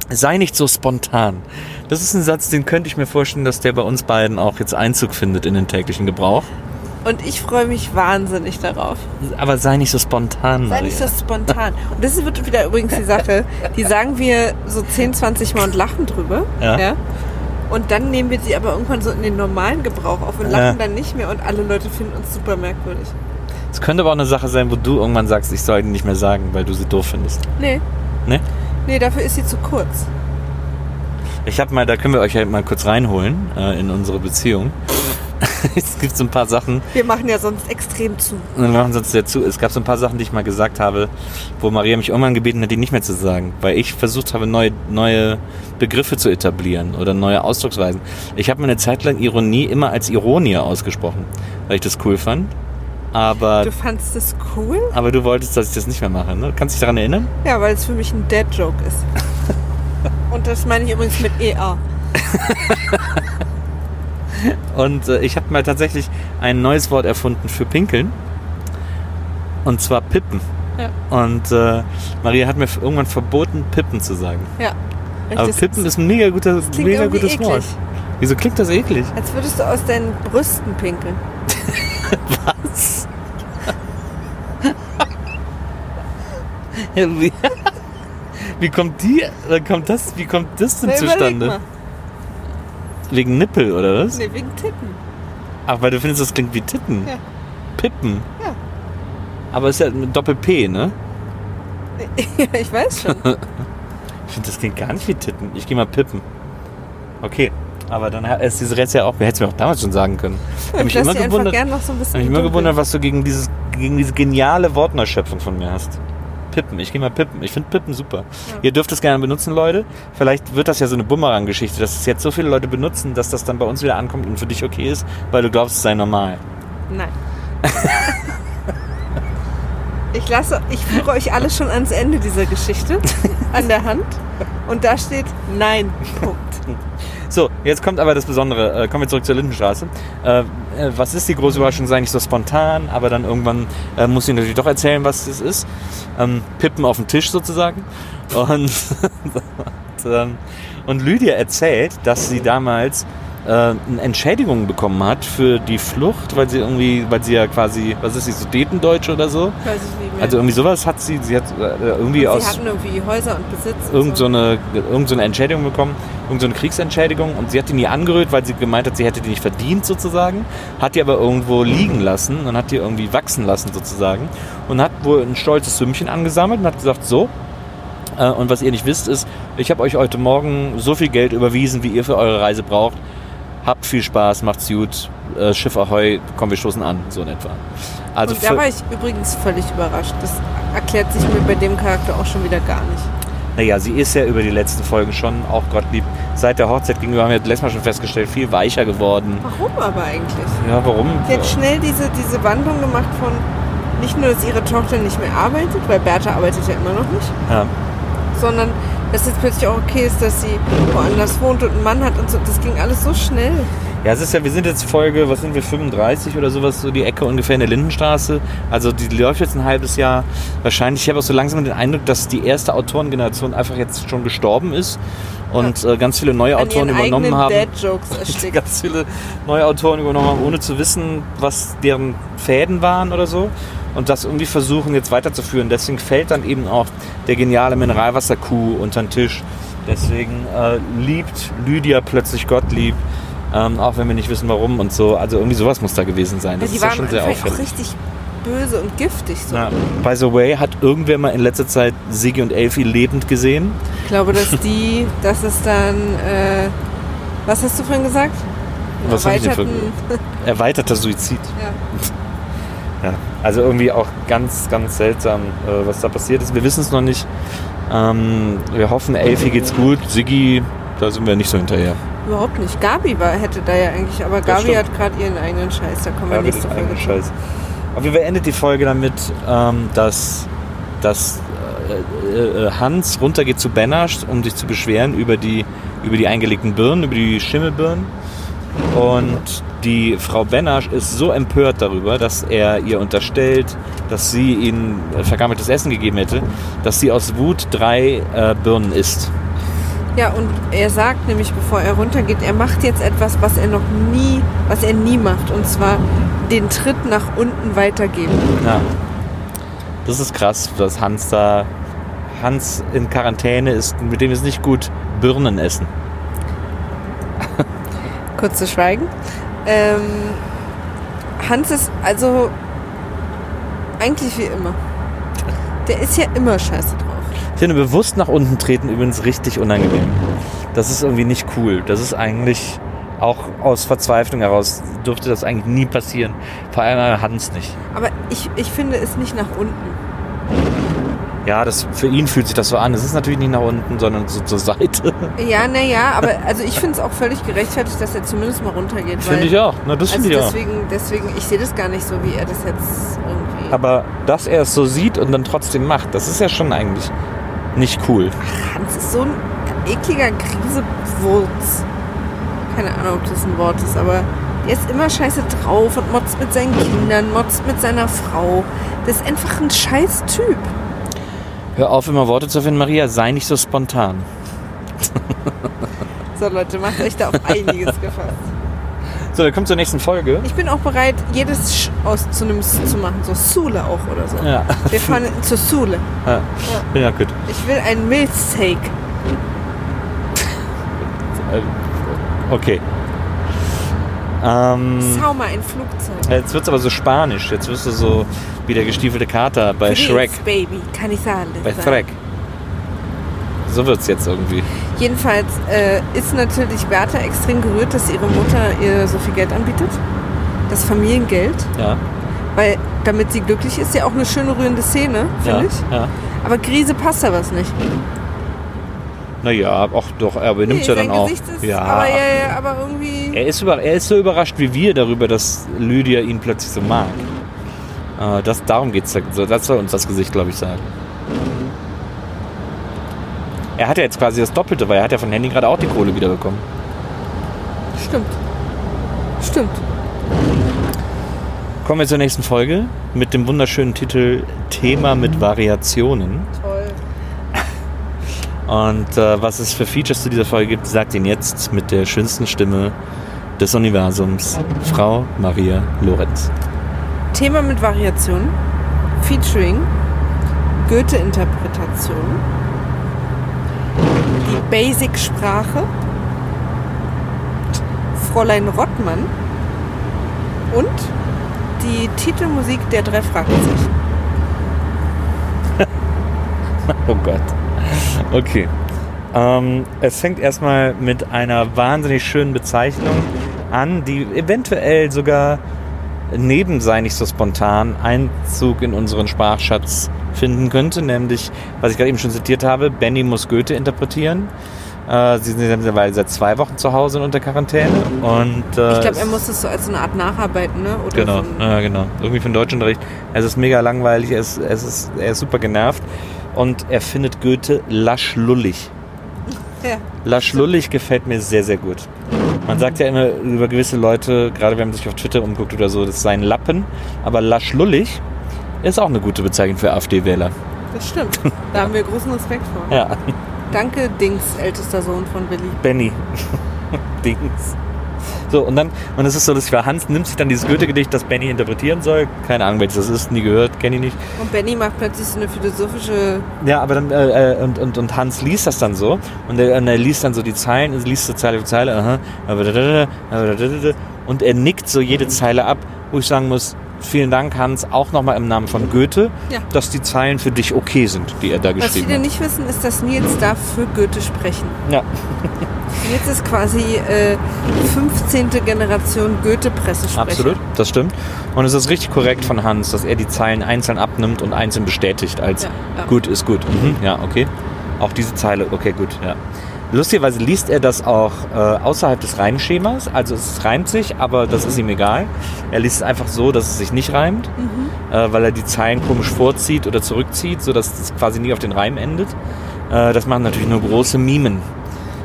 Sei nicht so spontan. Das ist ein Satz, den könnte ich mir vorstellen, dass der bei uns beiden auch jetzt Einzug findet in den täglichen Gebrauch.
Und ich freue mich wahnsinnig darauf.
Aber sei nicht so spontan,
Sei
Maria.
nicht so spontan. Und das wird wieder übrigens die Sache, die sagen wir so 10, 20 Mal und lachen drüber.
Ja.
Und dann nehmen wir sie aber irgendwann so in den normalen Gebrauch auf und
Ja.
lachen dann nicht mehr und alle Leute finden uns super merkwürdig.
Es könnte aber auch eine Sache sein, wo du irgendwann sagst, ich soll die nicht mehr sagen, weil du sie doof findest.
Nee.
Ne?
Nee, dafür ist sie zu kurz.
Ich habe mal, da können wir euch halt mal kurz reinholen äh, in unsere Beziehung. es gibt so ein paar Sachen,
Wir machen ja sonst extrem zu.
Wir machen sonst dazu. Es gab so ein paar Sachen, die ich mal gesagt habe, wo Maria mich irgendwann gebeten hat, die nicht mehr zu sagen, weil ich versucht habe, neue, neue Begriffe zu etablieren oder neue Ausdrucksweisen. Ich habe mir eine Zeit lang Ironie immer als Ironie ausgesprochen, weil ich das cool fand. Aber
Du fandst das cool?
aber du wolltest, dass ich das nicht mehr mache. Ne? Kannst du dich daran erinnern?
Ja, weil es für mich ein Dad-Joke ist. Und das meine ich übrigens mit EA.
Und äh, ich habe mal tatsächlich ein neues Wort erfunden für Pinkeln. Und zwar Pippen.
Ja.
Und äh, Maria hat mir irgendwann verboten, Pippen zu sagen.
Ja.
Aber
Das-
Pippen ist ein mega, guter, mega gutes
eklig.
Wort. Wieso klingt das eklig?
Als würdest du aus deinen Brüsten pinkeln.
Was? Wie, wie kommt die, äh, kommt das, wie kommt das denn
Na,
zustande? Wegen Nippel oder was?
Nee, wegen Titten.
Ach, weil du findest, das klingt wie Titten.
Ja.
Pippen.
Ja.
Aber es ist ja mit Doppel-P, ne?
ja, ich weiß schon.
Ich finde, das klingt gar nicht wie Titten. Ich gehe mal pippen. Okay. Aber dann ist diese Rätsel ja auch, wer hätte es mir auch damals schon sagen können. Ich habe mich immer gewundert,
so
hab mich immer gewundert, was du gegen, dieses, gegen diese geniale Wortneuschöpfung von mir hast. Pippen, ich gehe mal pippen. Ich finde Pippen super. Ihr dürft es gerne benutzen, Leute. Vielleicht wird das ja so eine Bumerang-Geschichte, dass es jetzt so viele Leute benutzen, dass das dann bei uns wieder ankommt und für dich okay ist, weil du glaubst, es sei normal.
Nein. Ich lasse, ich führe euch alle schon ans Ende dieser Geschichte an der Hand und da steht Nein. Punkt.
So, jetzt kommt aber das Besondere. Äh, kommen wir zurück zur Lindenstraße. Äh, äh, was ist die große Überraschung? Sei nicht so spontan, aber dann irgendwann muss ich natürlich doch erzählen, was es ist. Ähm, Pippen auf dem Tisch sozusagen. Und, ähm, und Lydia erzählt, dass sie damals eine Entschädigung bekommen hat für die Flucht, weil sie irgendwie, weil sie ja quasi, was ist sie, Sudetendeutsch oder so?
Weiß ich nicht.
Also irgendwie sowas hat sie, sie hat äh, irgendwie
Sie
aus
hatten irgendwie Häuser und Besitz.
irgend so eine, irgend so eine Entschädigung bekommen, irgend so eine Kriegsentschädigung und sie hat die nie angerührt, weil sie gemeint hat, sie hätte die nicht verdient sozusagen, hat die aber irgendwo liegen lassen und hat die irgendwie wachsen lassen sozusagen und hat wohl ein stolzes Sümmchen angesammelt und hat gesagt, so, äh, und was ihr nicht wisst ist, ich habe euch heute Morgen so viel Geld überwiesen, wie ihr für eure Reise braucht. Habt viel Spaß, macht's gut, äh, Schiff Ahoi, komm, wir stoßen an, so in etwa. Also
und da war ich übrigens völlig überrascht. Das erklärt sich mir bei dem Charakter auch schon wieder gar nicht.
Naja, sie ist ja über die letzten Folgen schon, auch Gottlieb, seit der Hochzeit gegenüber, haben wir letztes Mal schon festgestellt, viel weicher geworden.
Warum aber eigentlich?
Ja, warum?
Sie hat schnell diese, diese Wandlung gemacht von nicht nur, dass ihre Tochter nicht mehr arbeitet, weil Bertha arbeitet ja immer noch nicht,
Ja.
sondern dass jetzt plötzlich auch okay ist, dass sie woanders wohnt und einen Mann hat und so. Das ging alles so schnell.
Ja, es ist ja, wir sind jetzt Folge, was sind wir, 35 oder sowas, so die Ecke ungefähr in der Lindenstraße. Also die läuft jetzt ein halbes Jahr wahrscheinlich. Ich habe auch so langsam den Eindruck, dass die erste Autorengeneration einfach jetzt schon gestorben ist und äh, ganz viele neue
An
Autoren übernommen haben. Ganz viele neue Autoren übernommen haben, ohne zu wissen, was deren Fäden waren oder so. Und das irgendwie versuchen jetzt weiterzuführen. Deswegen fällt dann eben auch der geniale Mineralwasser-Kuh unter den Tisch. Deswegen äh, liebt Lydia plötzlich Gottlieb, ähm, auch wenn wir nicht wissen warum und so. Also irgendwie sowas muss da gewesen sein.
Ja,
Das
die
ist ja
waren
schon sehr
einfach auch
auffällig.
richtig böse und giftig. So.
Ja. By the way, hat irgendwer mal in letzter Zeit Sigi und Elfi lebend gesehen?
Ich glaube, dass die, dass es dann, äh, was hast du vorhin gesagt?
Was hab ich denn für- Erweiterter Suizid.
ja.
Ja, also irgendwie auch ganz, ganz seltsam, äh, was da passiert ist. Wir wissen es noch nicht. Ähm, wir hoffen, Elfi geht's gut. Siggi, da sind wir nicht so hinterher.
Überhaupt nicht. Gabi war, hätte da ja eigentlich, aber Gabi
stimmt.
hat gerade ihren eigenen Scheiß. Da kommen wir
mit
nächste Folge.
Scheiß. Auf jeden Fall endet die Folge damit, ähm, dass, dass äh, äh, Hans runtergeht zu Benasch, um sich zu beschweren über die, über die eingelegten Birnen, über die Schimmelbirnen. Und die Frau Benasch ist so empört darüber, dass er ihr unterstellt, dass sie ihnen vergammeltes Essen gegeben hätte, dass sie aus Wut drei äh, Birnen isst.
Ja, und er sagt nämlich, bevor er runtergeht, er macht jetzt etwas, was er noch nie, was er nie macht. Und zwar den Tritt nach unten weitergeben.
Ja. Das ist krass, dass Hans da. Hans in Quarantäne ist, mit dem ist nicht gut Birnen essen.
Kurz zu schweigen. Ähm, Hans ist also eigentlich wie immer. Der ist ja immer scheiße drauf.
Ich finde bewusst nach unten treten übrigens richtig unangenehm. Das ist irgendwie nicht cool. Das ist eigentlich auch aus Verzweiflung heraus dürfte das eigentlich nie passieren. Vor allem Hans nicht.
Aber ich, ich finde es nicht nach unten.
Ja, das, für ihn fühlt sich das so an. Es ist natürlich nicht nach unten, sondern so zur Seite.
Ja, naja, aber also ich finde es auch völlig gerechtfertigt, dass er zumindest mal runtergeht.
Finde ich auch. Na, das
Also
finde ich auch.
deswegen, deswegen, ich sehe das gar nicht so, wie er das jetzt irgendwie.
Aber dass er es so sieht und dann trotzdem macht, das ist ja schon eigentlich nicht cool.
Hans ist so ein ekliger Grisewurz. Keine Ahnung, ob das ein Wort ist, aber der ist immer scheiße drauf und motzt mit seinen Kindern, motzt mit seiner Frau. Das ist einfach ein scheiß Typ.
Hör auf, immer Worte zu finden, Maria. Sei nicht so spontan.
So Leute, macht euch da auf einiges gefasst.
So, dann kommt zur nächsten Folge.
Ich bin auch bereit, jedes Sch aus zu einem S zu machen. So Sule auch oder so.
Ja.
Wir fahren zur Sule.
Ja, ja gut.
Ich will ein Milchsteak.
Äh, Okay. Ähm,
Sau mal ein Flugzeug.
jetzt wird es aber so spanisch. Jetzt wirst du so, Wie der gestiefelte Kater bei
Please,
Shrek,
Baby, kann ich sagen.
bei Shrek. So wird's jetzt irgendwie.
Jedenfalls äh, ist natürlich Bertha extrem gerührt, dass ihre Mutter ihr so viel Geld anbietet. Das Familiengeld.
Ja,
Weil damit sie glücklich ist, ja auch eine schöne rührende Szene,
ja,
finde ich.
ja.
Aber Grise passt da was nicht.
Naja, auch doch, er benimmt ja
sein
dann auch.
Ist,
ja.
aber, ja, ja, aber irgendwie.
Er ist, über, er ist so überrascht wie wir darüber, dass Lydia ihn plötzlich so mag. Äh, das, darum geht es. Das soll uns das Gesicht, glaube ich, sagen. Er hat ja jetzt quasi das Doppelte, weil er hat ja von Handy gerade auch die Kohle wiederbekommen.
Stimmt. Stimmt.
Kommen wir zur nächsten Folge mit dem wunderschönen Titel Thema mit Variationen.
Toll.
Und äh, was es für Features zu dieser Folge gibt, sagt Ihnen jetzt mit der schönsten Stimme des Universums, Frau Maria Lorenz.
Thema mit Variation. Featuring Goethe-Interpretation. Basic-Sprache. Fräulein Rottmann. Und die Titelmusik der drei Fragezeichen.
Oh Gott. Okay. Ähm, es fängt erstmal mit einer wahnsinnig schönen Bezeichnung an, die eventuell sogar neben sei nicht so spontan Einzug in unseren Sprachschatz finden könnte, nämlich, was ich gerade eben schon zitiert habe, Benny muss Goethe interpretieren. Äh, sie sind mittlerweile seit zwei Wochen zu Hause und unter Quarantäne. Und, äh,
Ich glaube, er muss das so als eine Art Nacharbeiten, ne? Oder
Genau,
so
ja, genau. Irgendwie für den Deutschunterricht. Es ist mega langweilig, es, es ist, er ist super genervt und er findet Goethe lasch lullig.
Ja.
Lasch lullig gefällt mir sehr, sehr gut. Man sagt ja immer über gewisse Leute, gerade wenn man sich auf Twitter umguckt oder so, das seien Lappen, aber lasch lullig ist auch eine gute Bezeichnung für AfD-Wähler.
Das stimmt. Da haben wir großen Respekt vor.
Ja,
Danke, Dings, ältester Sohn von Billy.
Benny. Dings. So, und dann, und es ist so, dass für Hans nimmt sich dann dieses Goethe-Gedicht, das Benny interpretieren soll. Keine Ahnung, welches das ist, nie gehört, kenne ich nicht.
Und Benny macht plötzlich so eine philosophische.
Ja, aber dann, äh, äh, und, und, und Hans liest das dann so und er, und er liest dann so die Zeilen, liest so Zeile für Zeile, aha, und er nickt so jede Zeile ab, wo ich sagen muss, vielen Dank Hans, auch nochmal im Namen von Goethe,
Ja.
dass die Zeilen für dich okay sind, die er da
Was
geschrieben
viele
hat.
nicht wissen, ist, dass Nils darf für Goethe sprechen.
Ja,
Nils ist quasi äh, 15. Generation Goethe-Pressesprecher.
absolut, das stimmt. Und es ist richtig korrekt von Hans, dass er die Zeilen einzeln abnimmt und einzeln bestätigt als
Ja, ja.
gut ist gut. Mhm, ja, okay. Auch diese Zeile, okay, gut, ja. Lustigerweise liest er das auch äh, außerhalb des Reimschemas, also es reimt sich, aber das ist ihm egal. Er liest es einfach so, dass es sich nicht reimt, äh, weil er die Zeilen komisch vorzieht oder zurückzieht, sodass es quasi nie auf den Reim endet. Äh, das machen natürlich nur große Mimen.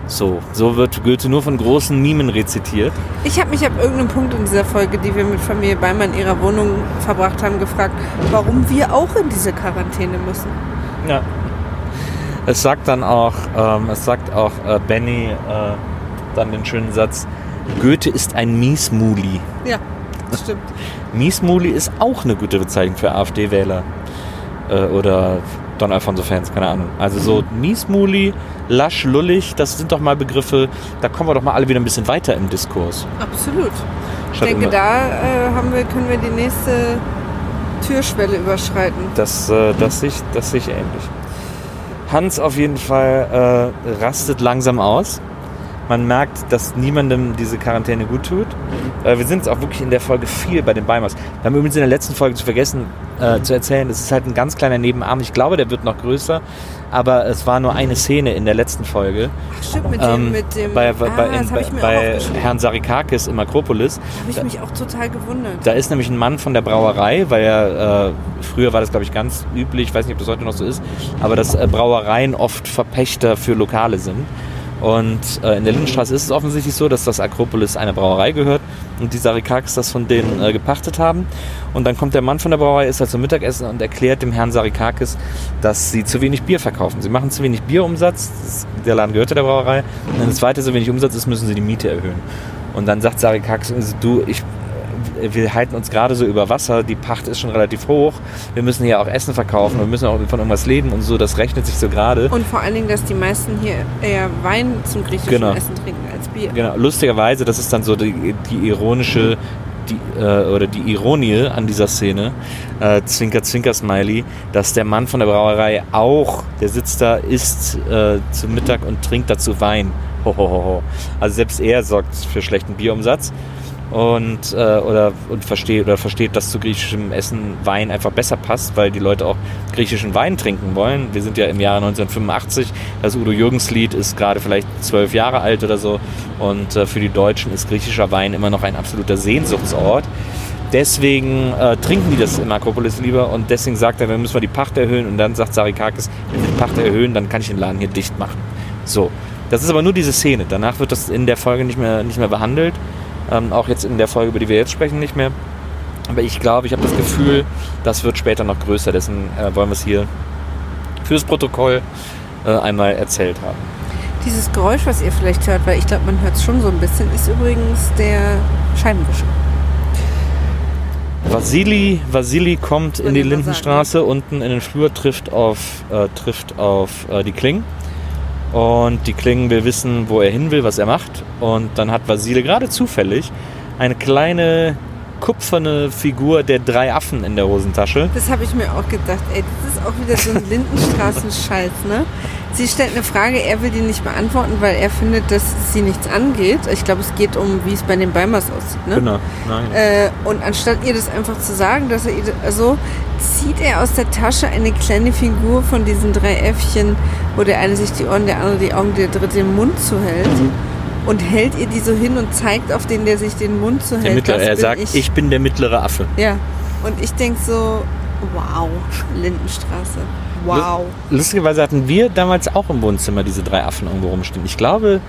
So, so wird Goethe nur von großen Mimen rezitiert.
Ich habe mich ab irgendeinem Punkt in dieser Folge, die wir mit Familie Beimann in ihrer Wohnung verbracht haben, gefragt, warum wir auch in diese Quarantäne müssen.
Ja. Es sagt dann auch, ähm, es sagt auch äh, Benny äh, dann den schönen Satz, Goethe ist ein Miesmuli.
Ja, das stimmt.
Miesmuli ist auch eine gute Bezeichnung für AfD-Wähler äh, oder Don Alfonso-Fans, keine Ahnung. Also so Miesmuli, lasch, lullig, das sind doch mal Begriffe, da kommen wir doch mal alle wieder ein bisschen weiter im Diskurs.
Absolut. Ich denke, da äh, haben wir, können wir die nächste Türschwelle überschreiten.
Das, äh, das, sich, das sich ähnlich. Hans auf jeden Fall äh, rastet langsam aus. Man merkt, dass niemandem diese Quarantäne gut tut. Äh, wir sind jetzt auch wirklich in der Folge viel bei den Beimers. Wir haben übrigens in der letzten Folge zu vergessen äh, zu erzählen, es ist halt ein ganz kleiner Nebenarm. Ich glaube, der wird noch größer, aber es war nur eine Szene in der letzten Folge.
Ach, stimmt, mit
Ähm,
dem, mit dem
bei bei,
ah,
in, bei
aufgeschrieben.
Herrn Sarikakis im Akropolis.
habe ich mich auch total gewundert.
Da ist nämlich ein Mann von der Brauerei, weil er, äh, früher war das glaube ich ganz üblich, ich weiß nicht, ob das heute noch so ist, aber dass äh, Brauereien oft Verpächter für Lokale sind. Und äh, in der Lindenstraße ist es offensichtlich so, dass das Akropolis einer Brauerei gehört und die Sarikakis das von denen äh, gepachtet haben. Und dann kommt der Mann von der Brauerei, ist halt zum Mittagessen und erklärt dem Herrn Sarikakis, dass sie zu wenig Bier verkaufen. Sie machen zu wenig Bierumsatz, das, der Laden gehört ja der Brauerei. Und wenn das weiter so wenig Umsatz ist, müssen sie die Miete erhöhen. Und dann sagt Sarikakis, du, ich wir halten uns gerade so über Wasser, die Pacht ist schon relativ hoch, wir müssen hier auch Essen verkaufen, wir müssen auch von irgendwas leben und so, das rechnet sich so gerade.
Und vor allen Dingen, dass die meisten hier eher Wein zum griechischen
Genau.
Essen trinken als Bier.
Genau, lustigerweise, das ist dann so die, die ironische die, äh, oder die Ironie an dieser Szene, äh, Zwinker, Zwinker, Smiley, dass der Mann von der Brauerei auch, der sitzt da, isst äh, zu Mittag und trinkt dazu Wein. Ho, ho, ho, ho. Also selbst er sorgt für schlechten Bierumsatz und, äh, oder, und versteht, oder versteht, dass zu griechischem Essen Wein einfach besser passt, weil die Leute auch griechischen Wein trinken wollen. Wir sind ja im Jahre 1985, das Udo Jürgens Lied ist gerade vielleicht zwölf Jahre alt oder so und äh, für die Deutschen ist griechischer Wein immer noch ein absoluter Sehnsuchtsort. Deswegen äh, trinken die das im Akropolis lieber und deswegen sagt er, wir müssen wir die Pacht erhöhen und dann sagt Sarikakis, wenn wir die Pacht erhöhen, dann kann ich den Laden hier dicht machen. So, das ist aber nur diese Szene. Danach wird das in der Folge nicht mehr, nicht mehr behandelt. Ähm, auch jetzt in der Folge, über die wir jetzt sprechen, nicht mehr. Aber ich glaube, ich habe das Gefühl, das wird später noch größer. Deswegen äh, wollen wir es hier fürs Protokoll äh, einmal erzählt haben.
Dieses Geräusch, was ihr vielleicht hört, weil ich glaube, man hört es schon so ein bisschen, ist übrigens der Scheibenwischer.
Vasili, Vasili kommt in die Lindenstraße, unten in den Flur, trifft auf, äh, trifft auf äh, die Kling. Und die Kling will wissen, wo er hin will, was er macht. Und dann hat Vasile gerade zufällig eine kleine kupferne Figur der drei Affen in der Hosentasche.
Das habe ich mir auch gedacht. Ey, das ist auch wieder so ein Lindenstraßen-Scheiß, ne? Sie stellt eine Frage, er will die nicht beantworten, weil er findet, dass sie nichts angeht. Ich glaube, es geht um, wie es bei den Beimers aussieht, ne?
Genau. Nein.
Äh, und anstatt ihr das einfach zu sagen, dass er ihr, also zieht er aus der Tasche eine kleine Figur von diesen drei Äffchen, wo der eine sich die Ohren, der andere die Augen, der dritte den Mund zuhält. Und hält ihr die so hin und zeigt auf den, der sich den Mund zuhält.
der mittlere, er sagt, ich. bin der mittlere Affe.
Ja. Und ich denke so, wow, Lindenstraße. Wow.
Lustigerweise hatten wir damals auch im Wohnzimmer diese drei Affen irgendwo rumstehen. Ich glaube,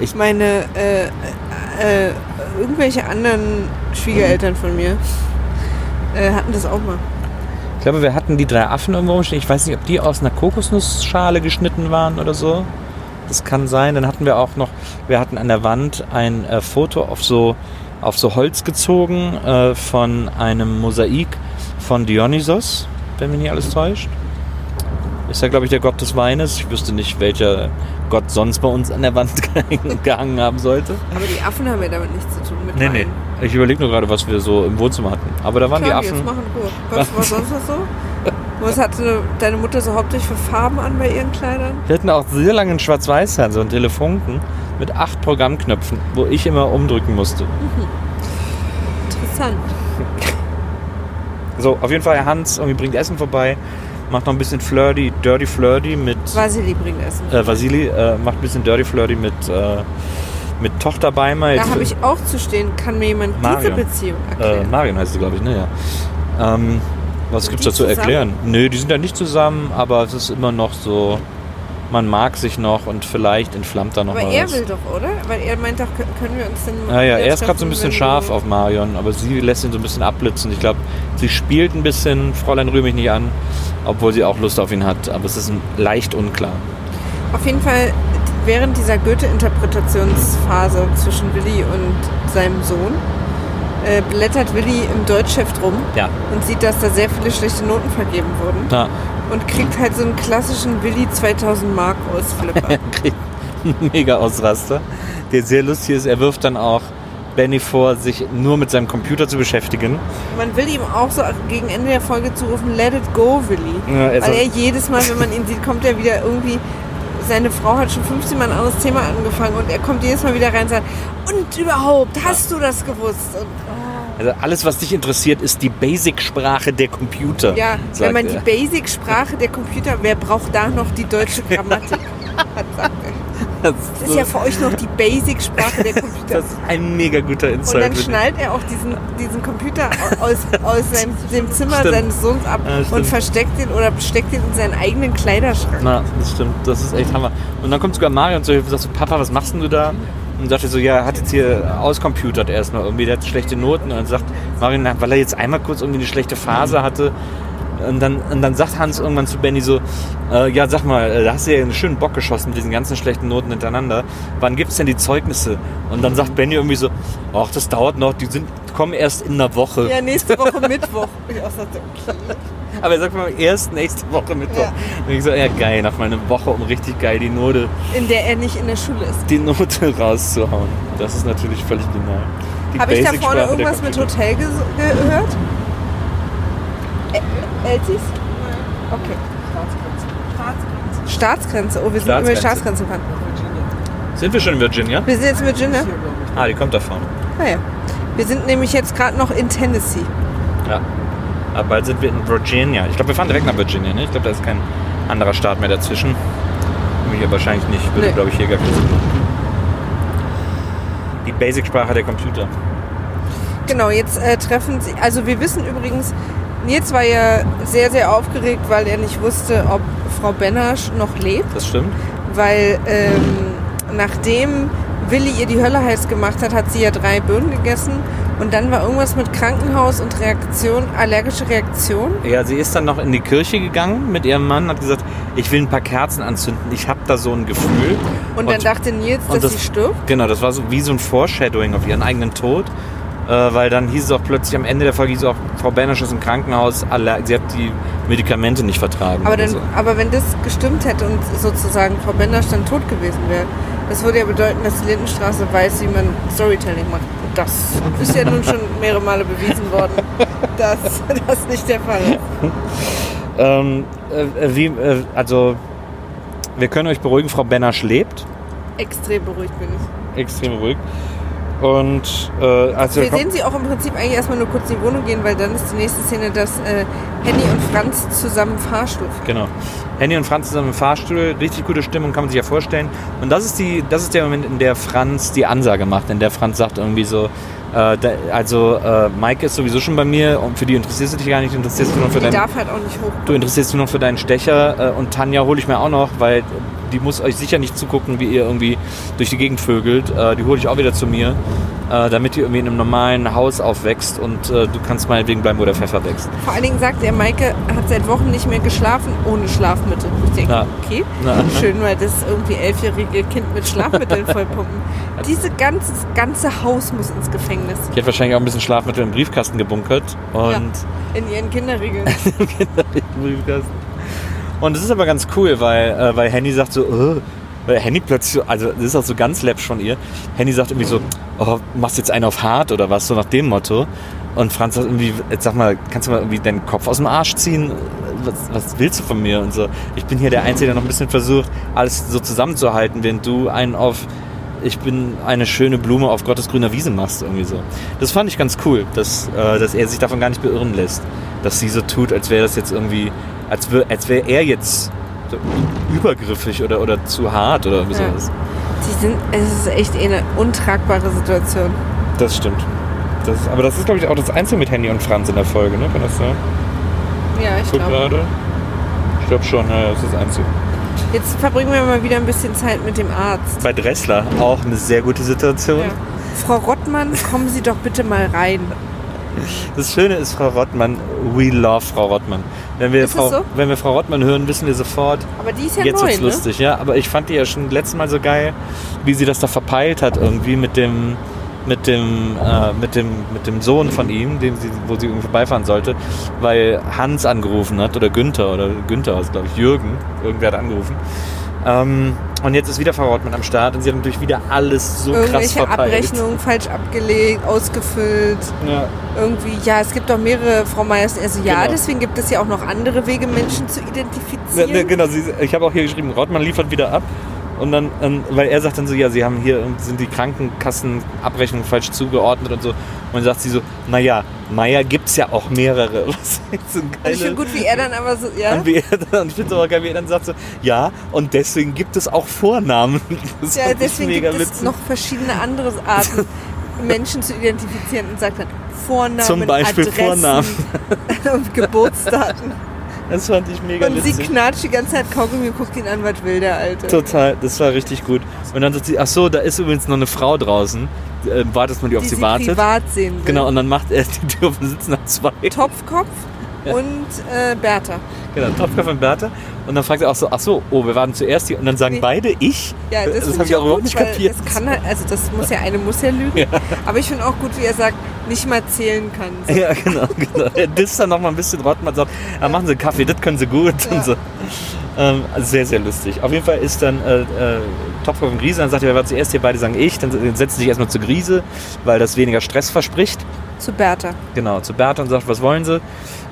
Ich meine, äh, äh, irgendwelche anderen Schwiegereltern von mir äh, hatten das auch mal.
ich glaube, wir hatten die drei Affen irgendwo rumstehen. Ich weiß nicht, ob die aus einer Kokosnussschale geschnitten waren oder so. Das kann sein. Dann hatten wir auch noch, wir hatten an der Wand ein äh, Foto auf so, auf so Holz gezogen äh, von einem Mosaik von Dionysos, wenn mich nicht alles täuscht. Ist ja, glaube ich, der Gott des Weines. Ich wüsste nicht, welcher Gott sonst bei uns an der Wand gehangen haben sollte.
Aber die Affen haben ja damit nichts zu tun. Mit
Nee, nee.
Wein.
Ich überlege nur gerade, was wir so im Wohnzimmer hatten. Aber da waren
Klar,
die
jetzt
Affen.
machen Ruhe. Was war sonst noch so? Was hatte deine Mutter so hauptsächlich für Farben an bei ihren Kleidern?
Wir hatten auch sehr lange einen Schwarz-Weiß-Fernseher, so einen Telefunken mit acht Programmknöpfen, wo ich immer umdrücken musste.
Interessant.
So, auf jeden Fall, Hans irgendwie bringt Essen vorbei, macht noch ein bisschen Flirty, Dirty Flirty mit
Vasili bringt Essen.
äh, Vasili, äh, macht ein bisschen Dirty Flirty mit, äh, mit Tochter Beimer.
Da habe ich auch zu stehen. Kann mir jemand diese
Marion.
Beziehung
Äh,
erklären?
Marion heißt sie, glaube ich, ne? Ja. Ähm, was gibt's
die
dazu
zusammen?
erklären? Nö, die sind ja nicht zusammen, aber es ist immer noch so, man mag sich noch und vielleicht entflammt da noch
Aber
mal
er
was.
will doch, oder? Weil er meint doch, kö- können wir uns denn
Ja, ja,
wieder
er ist gerade so ein bisschen scharf auf Marion, aber sie lässt ihn so ein bisschen abblitzen. Ich glaube, sie spielt ein bisschen, Fräulein rühr mich nicht an, obwohl sie auch Lust auf ihn hat, aber es ist leicht unklar.
Auf jeden Fall, während dieser Goethe-Interpretationsphase zwischen Willi und seinem Sohn, äh, blättert Willi im Deutschheft rum
Ja,
und sieht, dass da sehr viele schlechte Noten vergeben wurden.
na,
Und kriegt halt so einen klassischen Willi 2000 Mark Ausflipper.
kriegt einen mega Ausraster, der sehr lustig ist. Er wirft dann auch Benny vor, sich nur mit seinem Computer zu beschäftigen.
Man will ihm auch so gegen Ende der Folge zurufen, let it go, Willi.
Ja, er
Weil er jedes Mal, wenn man ihn sieht, kommt er wieder irgendwie. Seine Frau hat schon 15 Mal ein anderes Thema angefangen und er kommt jedes Mal wieder rein und sagt, und überhaupt, hast du das gewusst? Und, oh.
Also alles, was dich interessiert, ist die Basic-Sprache der Computer.
Ja, wenn man
er.
die Basic-Sprache der Computer, wer braucht da noch die deutsche Grammatik? Hat sagt er.
das,
Das ist ja für euch noch die Basic-Sprache der Computer.
das ist ein mega guter
Und
Insight.
dann
finde ich.
schnallt er auch diesen, diesen Computer aus, aus seinem, dem Zimmer
Stimmt.
seines Sohns ab
Ja,
und versteckt ihn oder steckt ihn in seinen eigenen Kleiderschrank.
Na, das stimmt. Das ist echt Hammer. Und dann kommt sogar Mario und so, Papa, was machst denn du da? Und sagt er so, ja, er hat jetzt hier auscomputert erstmal irgendwie, der hat schlechte Noten. Und dann sagt Mario, na, weil er jetzt einmal kurz irgendwie eine schlechte Phase hatte. Und dann, und dann sagt Hans irgendwann zu Benny so, äh, ja, sag mal, äh, da hast du ja einen schönen Bock geschossen mit diesen ganzen schlechten Noten hintereinander. Wann gibt's denn die Zeugnisse? Und dann sagt Benny irgendwie so, ach, das dauert noch, die sind, kommen erst in einer Woche.
Ja, nächste Woche Mittwoch. Ich auch sagte, okay.
Aber er sagt mal, erst nächste Woche Mittwoch.
Ja.
Und ich so, ja geil, nach mal eine Woche, um richtig geil die Note
In der er nicht in der Schule ist.
die Note rauszuhauen. Das ist natürlich völlig genial.
Habe ich da vorne irgendwas mit. Hotel ges- gehört? Ä- Elsis? Okay. Staatsgrenze. Oh, wir sind über die
Staatsgrenze.
Staatsgrenze gefahren.
Sind wir schon in Virginia?
Wir sind jetzt in Virginia.
Ah, die kommt da vorne.
Ah ja. Wir sind nämlich jetzt gerade noch in Tennessee.
Ja. Aber bald sind wir in Virginia. Ich glaube, wir fahren direkt nach Virginia. Ne? Ich glaube, da ist kein anderer Staat mehr dazwischen. Nämlich ja wahrscheinlich nicht. Würde,
Nee.
glaube ich, hier gar machen. Die Basic-Sprache der Computer.
Genau, jetzt äh, treffen sie. Also wir wissen übrigens, Nils war ja sehr, sehr aufgeregt, weil er nicht wusste, ob Frau Benasch noch lebt.
Das stimmt.
Weil ähm, nachdem Willi ihr die Hölle heiß gemacht hat, hat sie ja drei Birnen gegessen. Und dann war irgendwas mit Krankenhaus und Reaktion, allergische Reaktion.
Ja, sie ist dann noch in die Kirche gegangen mit ihrem Mann, hat gesagt, ich will ein paar Kerzen anzünden. Ich habe da so ein Gefühl.
Und, dann dachte Nils, dass
und das-
sie stirbt.
Genau, das war so wie so ein Foreshadowing auf ihren eigenen Tod. Äh, weil dann hieß es auch plötzlich am Ende der Folge, hieß es auch, Frau Bernasch ist im Krankenhaus, aller, sie hat die Medikamente nicht vertragen.
Aber, dann,
so.
aber wenn das gestimmt hätte und sozusagen Frau Benasch dann tot gewesen wäre, das würde ja bedeuten, dass die Lindenstraße weiß, wie man Storytelling macht. Und das ist ja nun schon mehrere Male bewiesen worden, dass das nicht der Fall ist.
Ähm, äh, wie, äh, also, wir können euch beruhigen, Frau Benasch lebt.
Extrem beruhigt bin ich.
Extrem ruhig. Und äh, also
Wir sehen sie auch im Prinzip eigentlich erstmal nur kurz in die Wohnung gehen, weil dann ist die nächste Szene, dass äh, Henny und Franz zusammen im Fahrstuhl fahren.
Genau. Henny und Franz zusammen im Fahrstuhl, richtig gute Stimmung, kann man sich ja vorstellen. Und das ist, die, das ist der Moment, in der Franz die Ansage macht, in der Franz sagt irgendwie so, äh, da, also äh, Mike ist sowieso schon bei mir und für die interessierst du dich gar nicht, interessierst du nur für
Die
deinen,
darf halt auch nicht hoch.
du interessierst dich nur für deinen Stecher äh, und Tanja hole ich mir auch noch, weil die muss euch sicher nicht zugucken, wie ihr irgendwie durch die Gegend vögelt. Äh, die hole ich auch wieder zu mir, äh, damit die irgendwie in einem normalen Haus aufwächst und äh, du kannst meinetwegen bleiben, wo der Pfeffer wächst.
Vor allen Dingen sagt er, Maike hat seit Wochen nicht mehr geschlafen ohne Schlafmittel. Ich denke,
Ja.
okay,
Na.
schön, weil das irgendwie elfjährige Kind mit Schlafmitteln vollpumpen. Diese ganze, ganze Haus muss ins Gefängnis.
Die hat wahrscheinlich auch ein bisschen Schlafmittel im Briefkasten gebunkert und
Ja. In ihren Kinderriegeln.
Briefkasten. Und es ist aber ganz cool, weil, äh, weil Henny sagt so, äh, weil Henny plötzlich, so- also das ist auch so ganz läppisch von ihr. Henny sagt irgendwie so, oh, machst jetzt einen auf hart oder was, so nach dem Motto. Und Franz sagt irgendwie, jetzt sag mal, kannst du mal irgendwie deinen Kopf aus dem Arsch ziehen? Was, was willst du von mir? Und so, ich bin hier der Einzige, der noch ein bisschen versucht, alles so zusammenzuhalten, während du einen auf, ich bin eine schöne Blume auf Gottes grüner Wiese machst, irgendwie so. Das fand ich ganz cool, dass, äh, dass er sich davon gar nicht beirren lässt. Dass sie so tut, als wäre das jetzt irgendwie, als, wär, als wäre er jetzt so übergriffig oder, oder zu hart oder
Ja.
sowas.
Die sind, es ist echt eine untragbare Situation.
Das stimmt. Das, aber das ist, glaube ich, auch das Einzige mit Handy und Franz in der Folge, ne? Kann das sein?
Ja, ich glaube.
gerade. Ich glaube schon, ja, das ist das Einzige.
Jetzt verbringen wir mal wieder ein bisschen Zeit mit dem Arzt.
Bei Dressler auch eine sehr gute Situation.
Ja. Frau Rottmann, kommen Sie doch bitte mal rein.
Das Schöne ist, Frau Rottmann, we love Frau Rottmann. Wenn wir,
Ist
Frau,
so?
wenn wir Frau Rottmann hören, wissen wir sofort,
Aber die ist ja
jetzt
neu,
wird's
ne?
lustig, ja. Aber ich fand die ja schon letztes Mal so geil, wie sie das da verpeilt hat irgendwie mit dem mit dem äh, mit dem mit dem Sohn von ihm, dem sie, wo sie irgendwie vorbeifahren sollte, weil Hans angerufen hat oder Günther oder Günther glaube ich Jürgen, irgendwer hat angerufen. Ähm, und jetzt ist wieder Frau Rottmann am Start und sie hat natürlich wieder alles so krass verpeilt.
Abrechnungen falsch abgelegt, ausgefüllt.
Ja.
Irgendwie, ja, es gibt doch mehrere Frau Meyers. Also ja,
Genau.
deswegen gibt es ja auch noch andere Wege, Menschen zu
Ne,
identifizieren.
ne, genau, sie, ich habe auch hier geschrieben, Rottmann liefert wieder ab. Und dann, ähm, weil er sagt dann so, ja, sie haben hier, sind die Krankenkassenabrechnungen falsch zugeordnet und so. Und dann sagt sie so, naja, Meier gibt es ja auch mehrere. Was ist so
Und ich
geile-
finde gut, wie er dann aber so, ja.
Und, wie er dann, ich finde es aber geil, wie er dann sagt so, ja, und deswegen gibt es auch Vornamen. Das
Ja, deswegen
mega
gibt es
witzig.
noch verschiedene andere Arten, Menschen zu identifizieren und sagt dann Vornamen,
Zum Beispiel
Adressen
Vornamen.
und Geburtsdaten.
Das fand ich mega
Und sie
witzig.
knatscht die ganze Zeit Kaugummi und guckt ihn an, was will der Alte.
Total, das war richtig gut. Und dann sagt sie, ach so, da ist übrigens noch eine Frau draußen. Äh, wartet man die auf
die
sie
sie
wartet.
privat sehen will.
Genau, und dann macht er die Tür auf und sitzen nach zwei.
Topfkopf und äh, Bertha.
Genau, Topfkopf und Bertha. Und dann fragt er auch so, ach so, oh, wir waren zuerst hier. Und dann sagen
Nee.
beide ich.
Ja, das,
das habe ich auch überhaupt nicht kapiert.
Das kann halt, also das muss ja, eine muss ja lügen. Aber ich finde auch gut, wie er sagt, nicht mal zählen kann. So.
Ja, genau, genau. Er disst dann noch mal ein bisschen Rottmann sagt, ah, machen Sie Kaffee, das können Sie gut.
Ja.
Und so. ähm, also sehr, sehr lustig. Auf jeden Fall ist dann, äh, äh, Topfkopf und Grise. Dann sagt er, wer war zuerst hier? Beide sagen ich. Dann setzt sie sich erstmal zu Grise, weil das weniger Stress verspricht.
Zu Bertha.
Genau, zu Bertha und sagt, was wollen sie?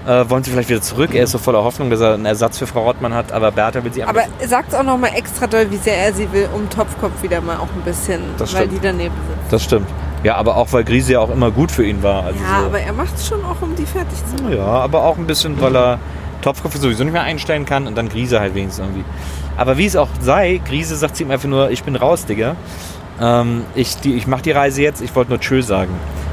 Äh, wollen sie vielleicht wieder zurück? Er ist so voller Hoffnung, dass er einen Ersatz für Frau Rottmann hat, aber Bertha will sie
Aber sagt auch nochmal extra doll, wie sehr er sie will, um Topfkopf wieder mal auch ein bisschen,
Das
weil
stimmt.
die daneben sind.
Das stimmt. Ja, aber auch, weil Grise ja auch immer gut für ihn war. Also
Ja,
so.
aber er macht es schon auch, um die fertig zu machen.
Ja, aber auch ein bisschen, weil er Topfkopf sowieso nicht mehr einstellen kann und dann Grise halt wenigstens irgendwie. Aber wie es auch sei, Grise sagt zu ihm einfach nur, ich bin raus, Digga. Ähm, ich die, ich mache die Reise jetzt, ich wollte nur Tschö sagen.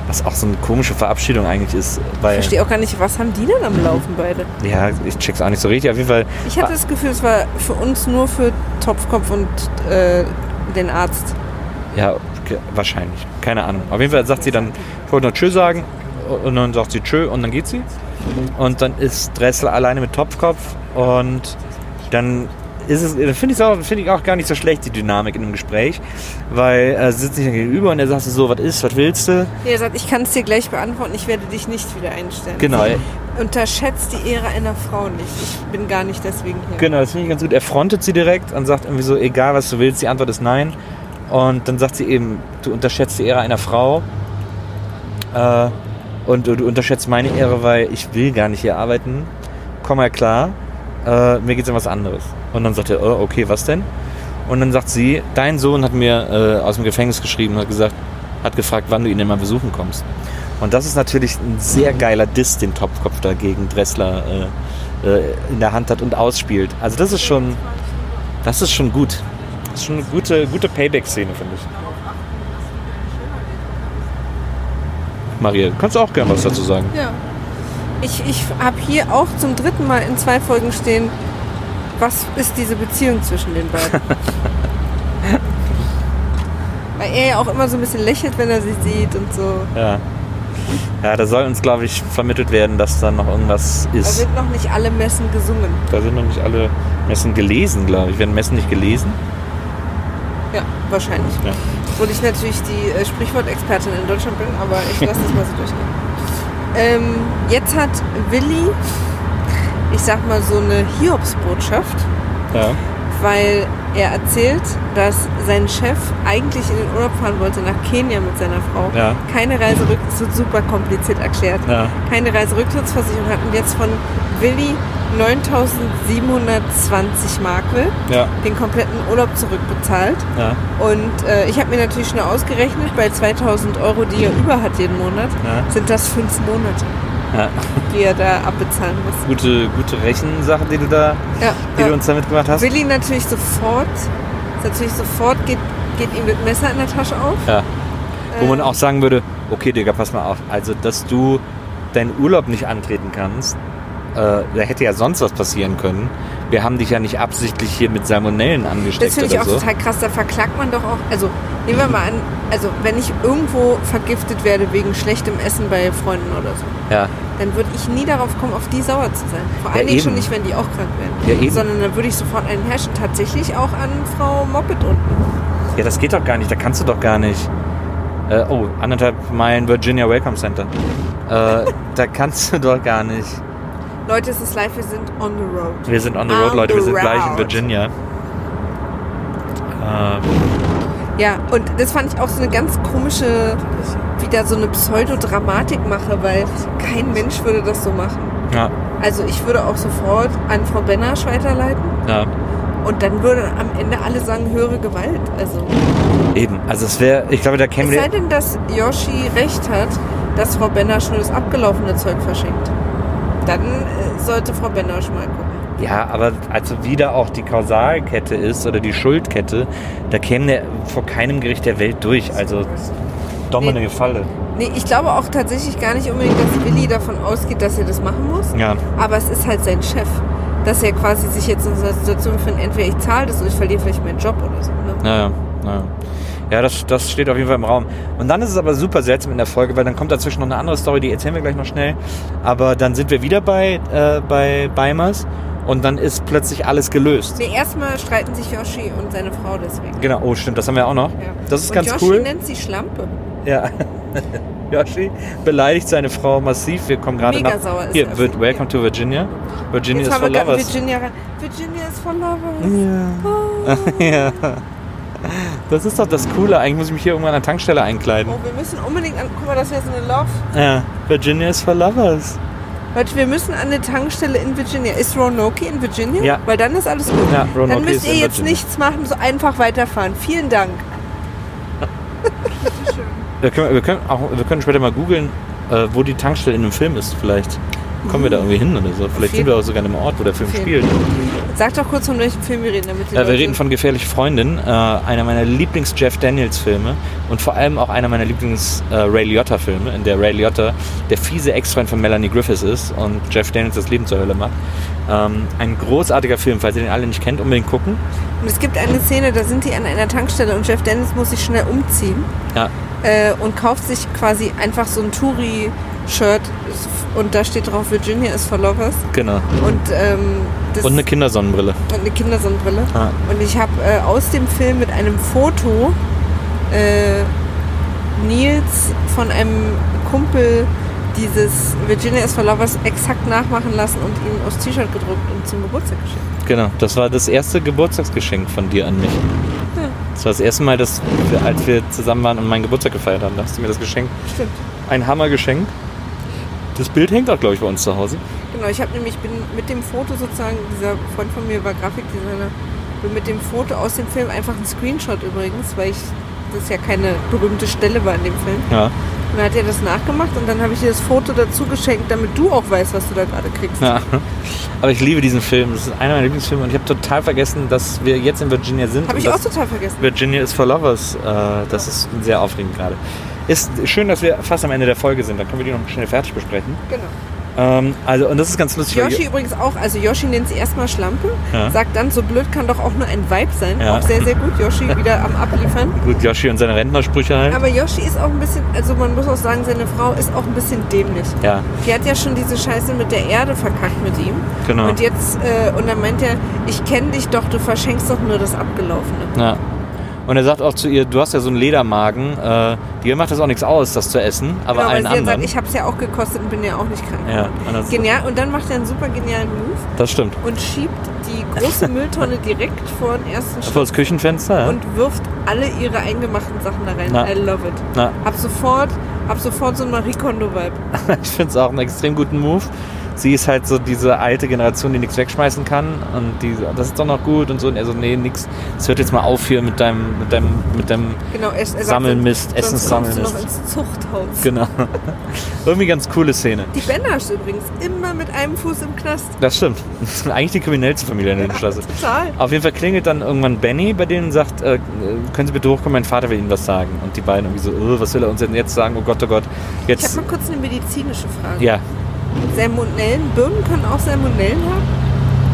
Was auch so eine komische Verabschiedung eigentlich ist.
Ich verstehe auch gar nicht, was haben die denn am Laufen beide?
ja, ich check's auch nicht so richtig. Auf jeden Fall,
Ich hatte das Gefühl, es war für uns nur für Topfkopf und äh, den Arzt.
ja, wahrscheinlich. Keine Ahnung. Auf jeden Fall sagt sie dann, ich wollte nur Tschö sagen. Und dann sagt sie Tschö und dann geht sie. Und dann ist Dressel alleine mit Topfkopf und dann finde ich, auch, finde ich auch gar nicht so schlecht, die Dynamik in einem Gespräch, weil er sitzt sich dann gegenüber und er sagt so, was ist, was willst du?
Er sagt, ich kann es dir gleich beantworten, ich werde dich nicht wieder einstellen.
Genau,
Unterschätzt die Ehre einer Frau nicht. Ich bin gar nicht deswegen hier.
genau, das finde ich ganz gut. Er frontet sie direkt und sagt irgendwie so, egal was du willst, die Antwort ist nein. Und dann sagt sie eben, du unterschätzt die Ehre einer Frau äh, und du, unterschätzt meine Ehre, weil ich will gar nicht hier arbeiten. Komm mal klar, äh, mir geht es um was anderes. Und dann sagt er, oh, okay, was denn? Und dann sagt sie, dein Sohn hat mir äh, aus dem Gefängnis geschrieben, hat gesagt, hat gefragt, wann du ihn denn mal besuchen kommst. Und das ist natürlich ein sehr geiler Diss, den Topfkopf da gegen Dressler äh, äh, in der Hand hat und ausspielt. Also das ist schon, das ist schon gut. Das ist schon eine gute, gute Payback-Szene, finde ich. Maria, kannst du auch gern was dazu sagen?
Ja. Ich, ich habe hier auch zum dritten Mal in zwei Folgen stehen, was ist diese Beziehung zwischen den beiden? Weil er ja auch immer so ein bisschen lächelt, wenn er sie sieht und so.
Ja. Ja, da soll uns, glaube ich, vermittelt werden, dass da noch irgendwas
Da
ist.
sind noch nicht alle Messen gesungen.
Da sind noch nicht alle Messen gelesen, glaube ich. Werden Messen nicht gelesen?
Ja, wahrscheinlich.
Ja.
Obwohl ich natürlich die äh, Sprichwortexpertin in Deutschland bin, aber ich lasse das mal so durchgehen. Ähm, jetzt hat Willi, ich sag mal, so eine Hiobsbotschaft,
Ja.
weil er erzählt, dass sein Chef eigentlich in den Urlaub fahren wollte nach Kenia mit seiner Frau.
Ja.
Keine Reiserück, wird super kompliziert erklärt.
Ja.
Keine Reiserücktrittsversicherung hat und jetzt von Willi 9.720 Mark will,
Ja.
den kompletten Urlaub zurückbezahlt.
Ja.
Und äh, ich habe mir natürlich schnell ausgerechnet, bei 2000 Euro, die er über hat jeden Monat,
Ja.
sind das fünf Monate,
ja.
die er da abbezahlen muss.
Gute, gute Rechensache, die du da,
Ja,
die du uns da mitgemacht hast.
Willi natürlich sofort, natürlich sofort geht, geht ihm das Messer in der Tasche auf.
Ja. Wo man
Ähm,
auch sagen würde, okay, Digga, pass mal auf. Also, dass du deinen Urlaub nicht antreten kannst, äh, da hätte ja sonst was passieren können. Wir haben dich ja nicht absichtlich hier mit Salmonellen angesteckt
Das finde ich auch
so.
total krass. Da verklagt man doch auch. Also nehmen wir mal an, also wenn ich irgendwo vergiftet werde wegen schlechtem Essen bei Freunden oder so,
Ja,
dann würde ich nie darauf kommen, auf die sauer zu sein. Vor
Ja,
allen Dingen schon nicht, wenn die auch krank werden.
Ja, eben.
Sondern dann würde ich sofort einen herrschen. Tatsächlich auch an Frau Moppet unten.
ja, das geht doch gar nicht. Da kannst du doch gar nicht. Äh, oh, anderthalb Meilen Virginia Welcome Center. Äh, da kannst du doch gar nicht.
Leute, es ist live, wir sind on the road.
Wir sind on the
On
road, Leute. Wir
the
sind gleich in. Virginia. Ähm,
Ja, und das fand ich auch so eine ganz komische, wieder so eine Pseudodramatik mache, weil kein Mensch würde das so machen.
ja,
Also ich würde auch sofort an Frau Benasch weiterleiten
ja.
und dann würde am Ende alle sagen, höhere Gewalt. Also
Eben. Also es wäre, ich glaube, da kämen
es sei denn, dass Yoshi recht hat, dass Frau Benasch nur das abgelaufene Zeug verschenkt. Dann äh, sollte Frau Benasch mal gucken.
Ja, aber also wieder auch die Kausalkette ist oder die Schuldkette, da käme der vor keinem Gericht der Welt durch. Also Dominik Falle.
Nee, ich glaube auch tatsächlich gar nicht unbedingt, dass Willi davon ausgeht, dass er das machen muss.
Ja,
Aber es ist halt sein Chef. Dass er quasi sich jetzt in so einer Situation findet, entweder ich zahle das oder ich verliere vielleicht meinen Job oder so. Ne?
naja, naja. Ja, das, das steht auf jeden Fall im Raum. Und dann ist es aber super seltsam in der Folge, weil dann kommt dazwischen noch eine andere Story, die erzählen wir gleich noch schnell. Aber dann sind wir wieder bei, äh, bei Beimers und dann ist plötzlich alles gelöst.
Nee, erstmal streiten sich Yoshi und seine Frau deswegen.
Genau, oh stimmt, das haben wir auch noch.
Ja.
Das ist
und
ganz
Yoshi
cool.
nennt sie Schlampe.
Ja. Yoshi beleidigt seine Frau massiv. Wir kommen gerade nach.
sauer ist
Hier,
er.
wird Welcome to Virginia. Virginia
Jetzt
is for lovers.
Virginia rein. Virginia ist for lovers.
Ja. ja. Das ist doch das Coole. Eigentlich muss ich mich hier irgendwann an der Tankstelle einkleiden.
Oh, wir müssen unbedingt an. Guck mal, das wäre so eine Love.
Ja, Virginia is for lovers.
Leute, wir müssen an eine Tankstelle in Virginia. Ist Roanoke in Virginia?
Ja.
Weil dann ist alles gut.
Ja, Roanoke
dann müsst ihr jetzt
Virginia.
nichts machen, so einfach weiterfahren. Vielen Dank.
Wir können, wir können, auch, wir können später mal googeln, äh, wo die Tankstelle in einem Film ist. Vielleicht kommen wir da irgendwie hin oder so. Vielleicht sind wir auch sogar in einem Ort, wo der Film
Auf
spielt.
Sag doch kurz, von welchem Film wir reden, damit
Äh, wir reden von Gefährliche Freundin, äh, einer meiner Lieblings-Jeff Daniels-Filme und vor allem auch einer meiner Lieblings-Ray Liotta-Filme, in der Ray Liotta der fiese Ex-Freund von Melanie Griffiths ist und Jeff Daniels das Leben zur Hölle macht. Ähm, ein großartiger Film, falls ihr den alle nicht kennt, unbedingt gucken.
Und es gibt eine Szene, da sind die an einer Tankstelle und Jeff Dennis muss sich schnell umziehen
Ja,
äh, und kauft sich quasi einfach so ein Touri-Shirt und da steht drauf Virginia is for lovers
genau.
und, ähm,
Und eine Kindersonnenbrille.
und eine Kindersonnenbrille.
Ah.
Und ich habe äh, aus dem Film mit einem Foto äh, Nils von einem Kumpel dieses Virginia is for lovers exakt nachmachen lassen und ihn aufs T-Shirt gedruckt und zum Geburtstag geschenkt.
Genau, das war das erste Geburtstagsgeschenk von dir an mich. Das war das erste Mal, dass wir, als wir zusammen waren und meinen Geburtstag gefeiert haben. Da hast du mir das geschenkt.
Stimmt.
Ein Hammergeschenk. Das Bild hängt auch, glaube ich, bei uns zu Hause.
Genau, ich habe nämlich bin mit dem Foto sozusagen, dieser Freund von mir war Grafikdesigner, bin mit dem Foto aus dem Film einfach ein Screenshot übrigens, weil ich das ja keine berühmte Stelle war in dem Film.
Ja.
Und dann hat er das nachgemacht und dann habe ich dir das Foto dazu geschenkt, damit du auch weißt, was du da gerade kriegst.
ja. Aber ich liebe diesen Film. Das ist einer meiner Lieblingsfilme und ich habe total vergessen, dass wir jetzt in Virginia sind.
Habe ich auch total vergessen.
Virginia is for Lovers. Äh, das ist sehr aufregend gerade. Ist schön, dass wir fast am Ende der Folge sind. Dann können wir die noch schnell fertig besprechen.
Genau.
Ähm, also, und das ist ganz lustig.
Yoshi übrigens auch, also Yoshi nennt sie erstmal Schlampe,
Ja.
sagt dann, so blöd kann doch auch nur ein Vibe sein.
Ja.
Auch sehr, sehr gut. Yoshi wieder am Abliefern.
Gut, Yoshi und seine Rentnersprüche halt.
Aber Yoshi ist auch ein bisschen, also man muss auch sagen, seine Frau ist auch ein bisschen dämlich.
ja,
Die hat ja schon diese Scheiße mit der Erde verkackt mit ihm.
genau.
Und jetzt, äh, und dann meint er, ich kenne dich doch, du verschenkst doch nur das Abgelaufene.
Ja. Und er sagt auch zu ihr, du hast ja so einen Ledermagen, äh, dir macht das auch nichts aus, das zu essen, aber
genau,
allen anderen.
sagt, ich habe es ja auch gekostet und bin ja auch nicht krank.
ja, und
Genial. Und dann macht er einen super genialen Move
das stimmt.
und schiebt die große Mülltonne direkt vor den ersten
Vor
Schritt
das Küchenfenster, ja.
und wirft alle ihre eingemachten Sachen da rein.
Na.
I love it.
Na,
Hab sofort, hab sofort so einen Marie Kondo-Vibe.
ich finde es auch einen extrem guten Move. Sie ist halt so diese alte Generation, die nichts wegschmeißen kann und die, das ist doch noch gut und so. Und er so, nee, nix. Es hört jetzt mal auf hier mit deinem, mit deinem, mit deinem
Genau, er sagt,
Sammelmist,
sonst noch
Essenssammelmist.
ins Zuchthaus.
Genau. Irgendwie ganz coole Szene.
Die Benners übrigens, immer mit einem Fuß im Knast.
Das stimmt. Das ist eigentlich die kriminellste Familie in der Straße.
Total.
Auf jeden Fall klingelt dann irgendwann Benny bei denen und sagt, äh, können Sie bitte hochkommen, mein Vater will Ihnen was sagen. Und die beiden irgendwie so, "Äh, was will er uns denn jetzt sagen? Oh Gott, oh Gott.
Ich habe
Jetzt,
mal kurz eine medizinische Frage.
ja,
Salmonellen, Birnen können auch Salmonellen haben?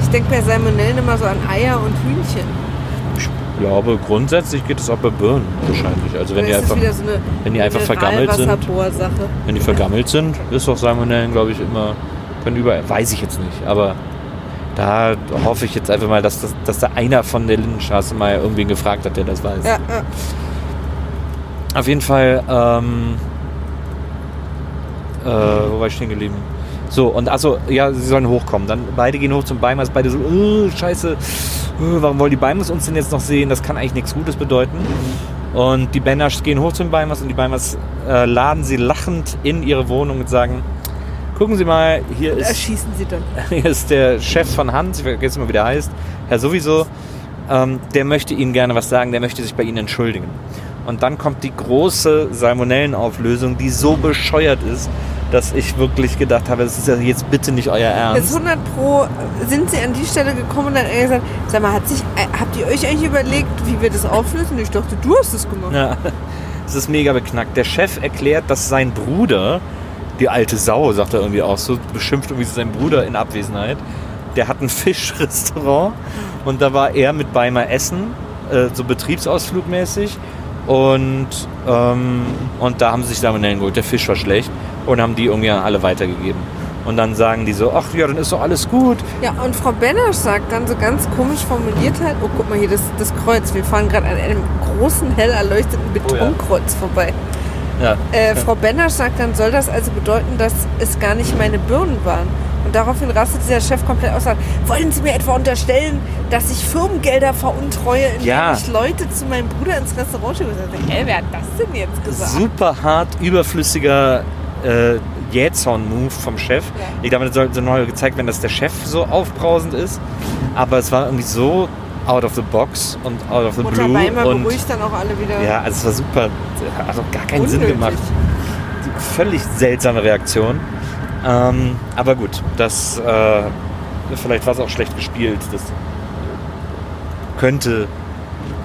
Ich denke bei Salmonellen immer so an Eier und Hühnchen.
ich glaube, grundsätzlich geht es auch bei Birnen wahrscheinlich. Also wenn die einfach,
so eine
wenn die einfach vergammelt sind, wenn die vergammelt sind, ist doch Salmonellen, glaube ich, immer, können überall, weiß ich jetzt nicht, aber da hoffe ich jetzt einfach mal, dass, das, dass da einer von der Lindenstraße mal irgendwen gefragt hat, der das weiß.
Ja, ja.
Auf jeden Fall, ähm, äh, wo war ich stehen geblieben? So, und also, ja, sie sollen hochkommen. Dann beide gehen hoch zum Beimers, beide so, äh, scheiße, äh, warum wollen die Beimers uns denn jetzt noch sehen? Das kann eigentlich nichts Gutes bedeuten. Und die Benners gehen hoch zum Beimers und die Beimers äh, laden sie lachend in ihre Wohnung und sagen, gucken Sie mal, hier ist
Erschießen sie dann.
hier ist der Chef von Hans, ich vergesse mal, wie der heißt, Herr sowieso, ähm, der möchte Ihnen gerne was sagen, der möchte sich bei Ihnen entschuldigen. Und dann kommt die große Salmonellenauflösung, die so bescheuert ist, dass ich wirklich gedacht habe, das ist ja jetzt bitte nicht euer
Jetzt
Ernst.
100 Pro sind sie an die Stelle gekommen und dann hat er gesagt, sag mal, hat sich, äh, habt ihr euch eigentlich überlegt, wie wir das auflösen? Ich dachte, du hast es gemacht.
Ja, es ist mega beknackt. Der Chef erklärt, dass sein Bruder, die alte Sau, sagt er irgendwie auch so, beschimpft irgendwie seinen Bruder in Abwesenheit, der hat ein Fischrestaurant und da war er mit Beimer Essen, äh, so betriebsausflugmäßig. Und, ähm, und da haben sie sich Salmonellen geholt. Der Fisch war schlecht und haben die irgendwie an alle weitergegeben. Und dann sagen die so, ach ja, dann ist doch alles gut.
Ja, und Frau Benner sagt dann so ganz komisch formuliert halt, oh guck mal hier, das, das Kreuz, wir fahren gerade an einem großen, hell erleuchteten
Oh ja.
Betonkreuz vorbei.
Ja,
Äh, Frau Benner sagt dann, soll das also bedeuten, dass es gar nicht meine Birnen waren? Und daraufhin rastet dieser Chef komplett aus. Wollen Sie mir etwa unterstellen, dass ich Firmengelder veruntreue, indem
Ja.
ich Leute zu meinem Bruder ins Restaurant schicke? Hä, wer hat das denn jetzt gesagt?
Super hart, überflüssiger äh, Jähzorn-Move vom Chef.
Ja.
Ich glaube, das sollte neu gezeigt werden, dass der Chef so aufbrausend ist. Aber es war irgendwie so out of the box und out of the
Mutter
blue.
Weimar
und
beruhigt dann auch alle wieder.
ja, also es war super. Hat auch gar keinen Sinn
unnötig.
gemacht. Völlig seltsame Reaktion. Ähm, aber gut, das äh, vielleicht war es auch schlecht gespielt. Das könnte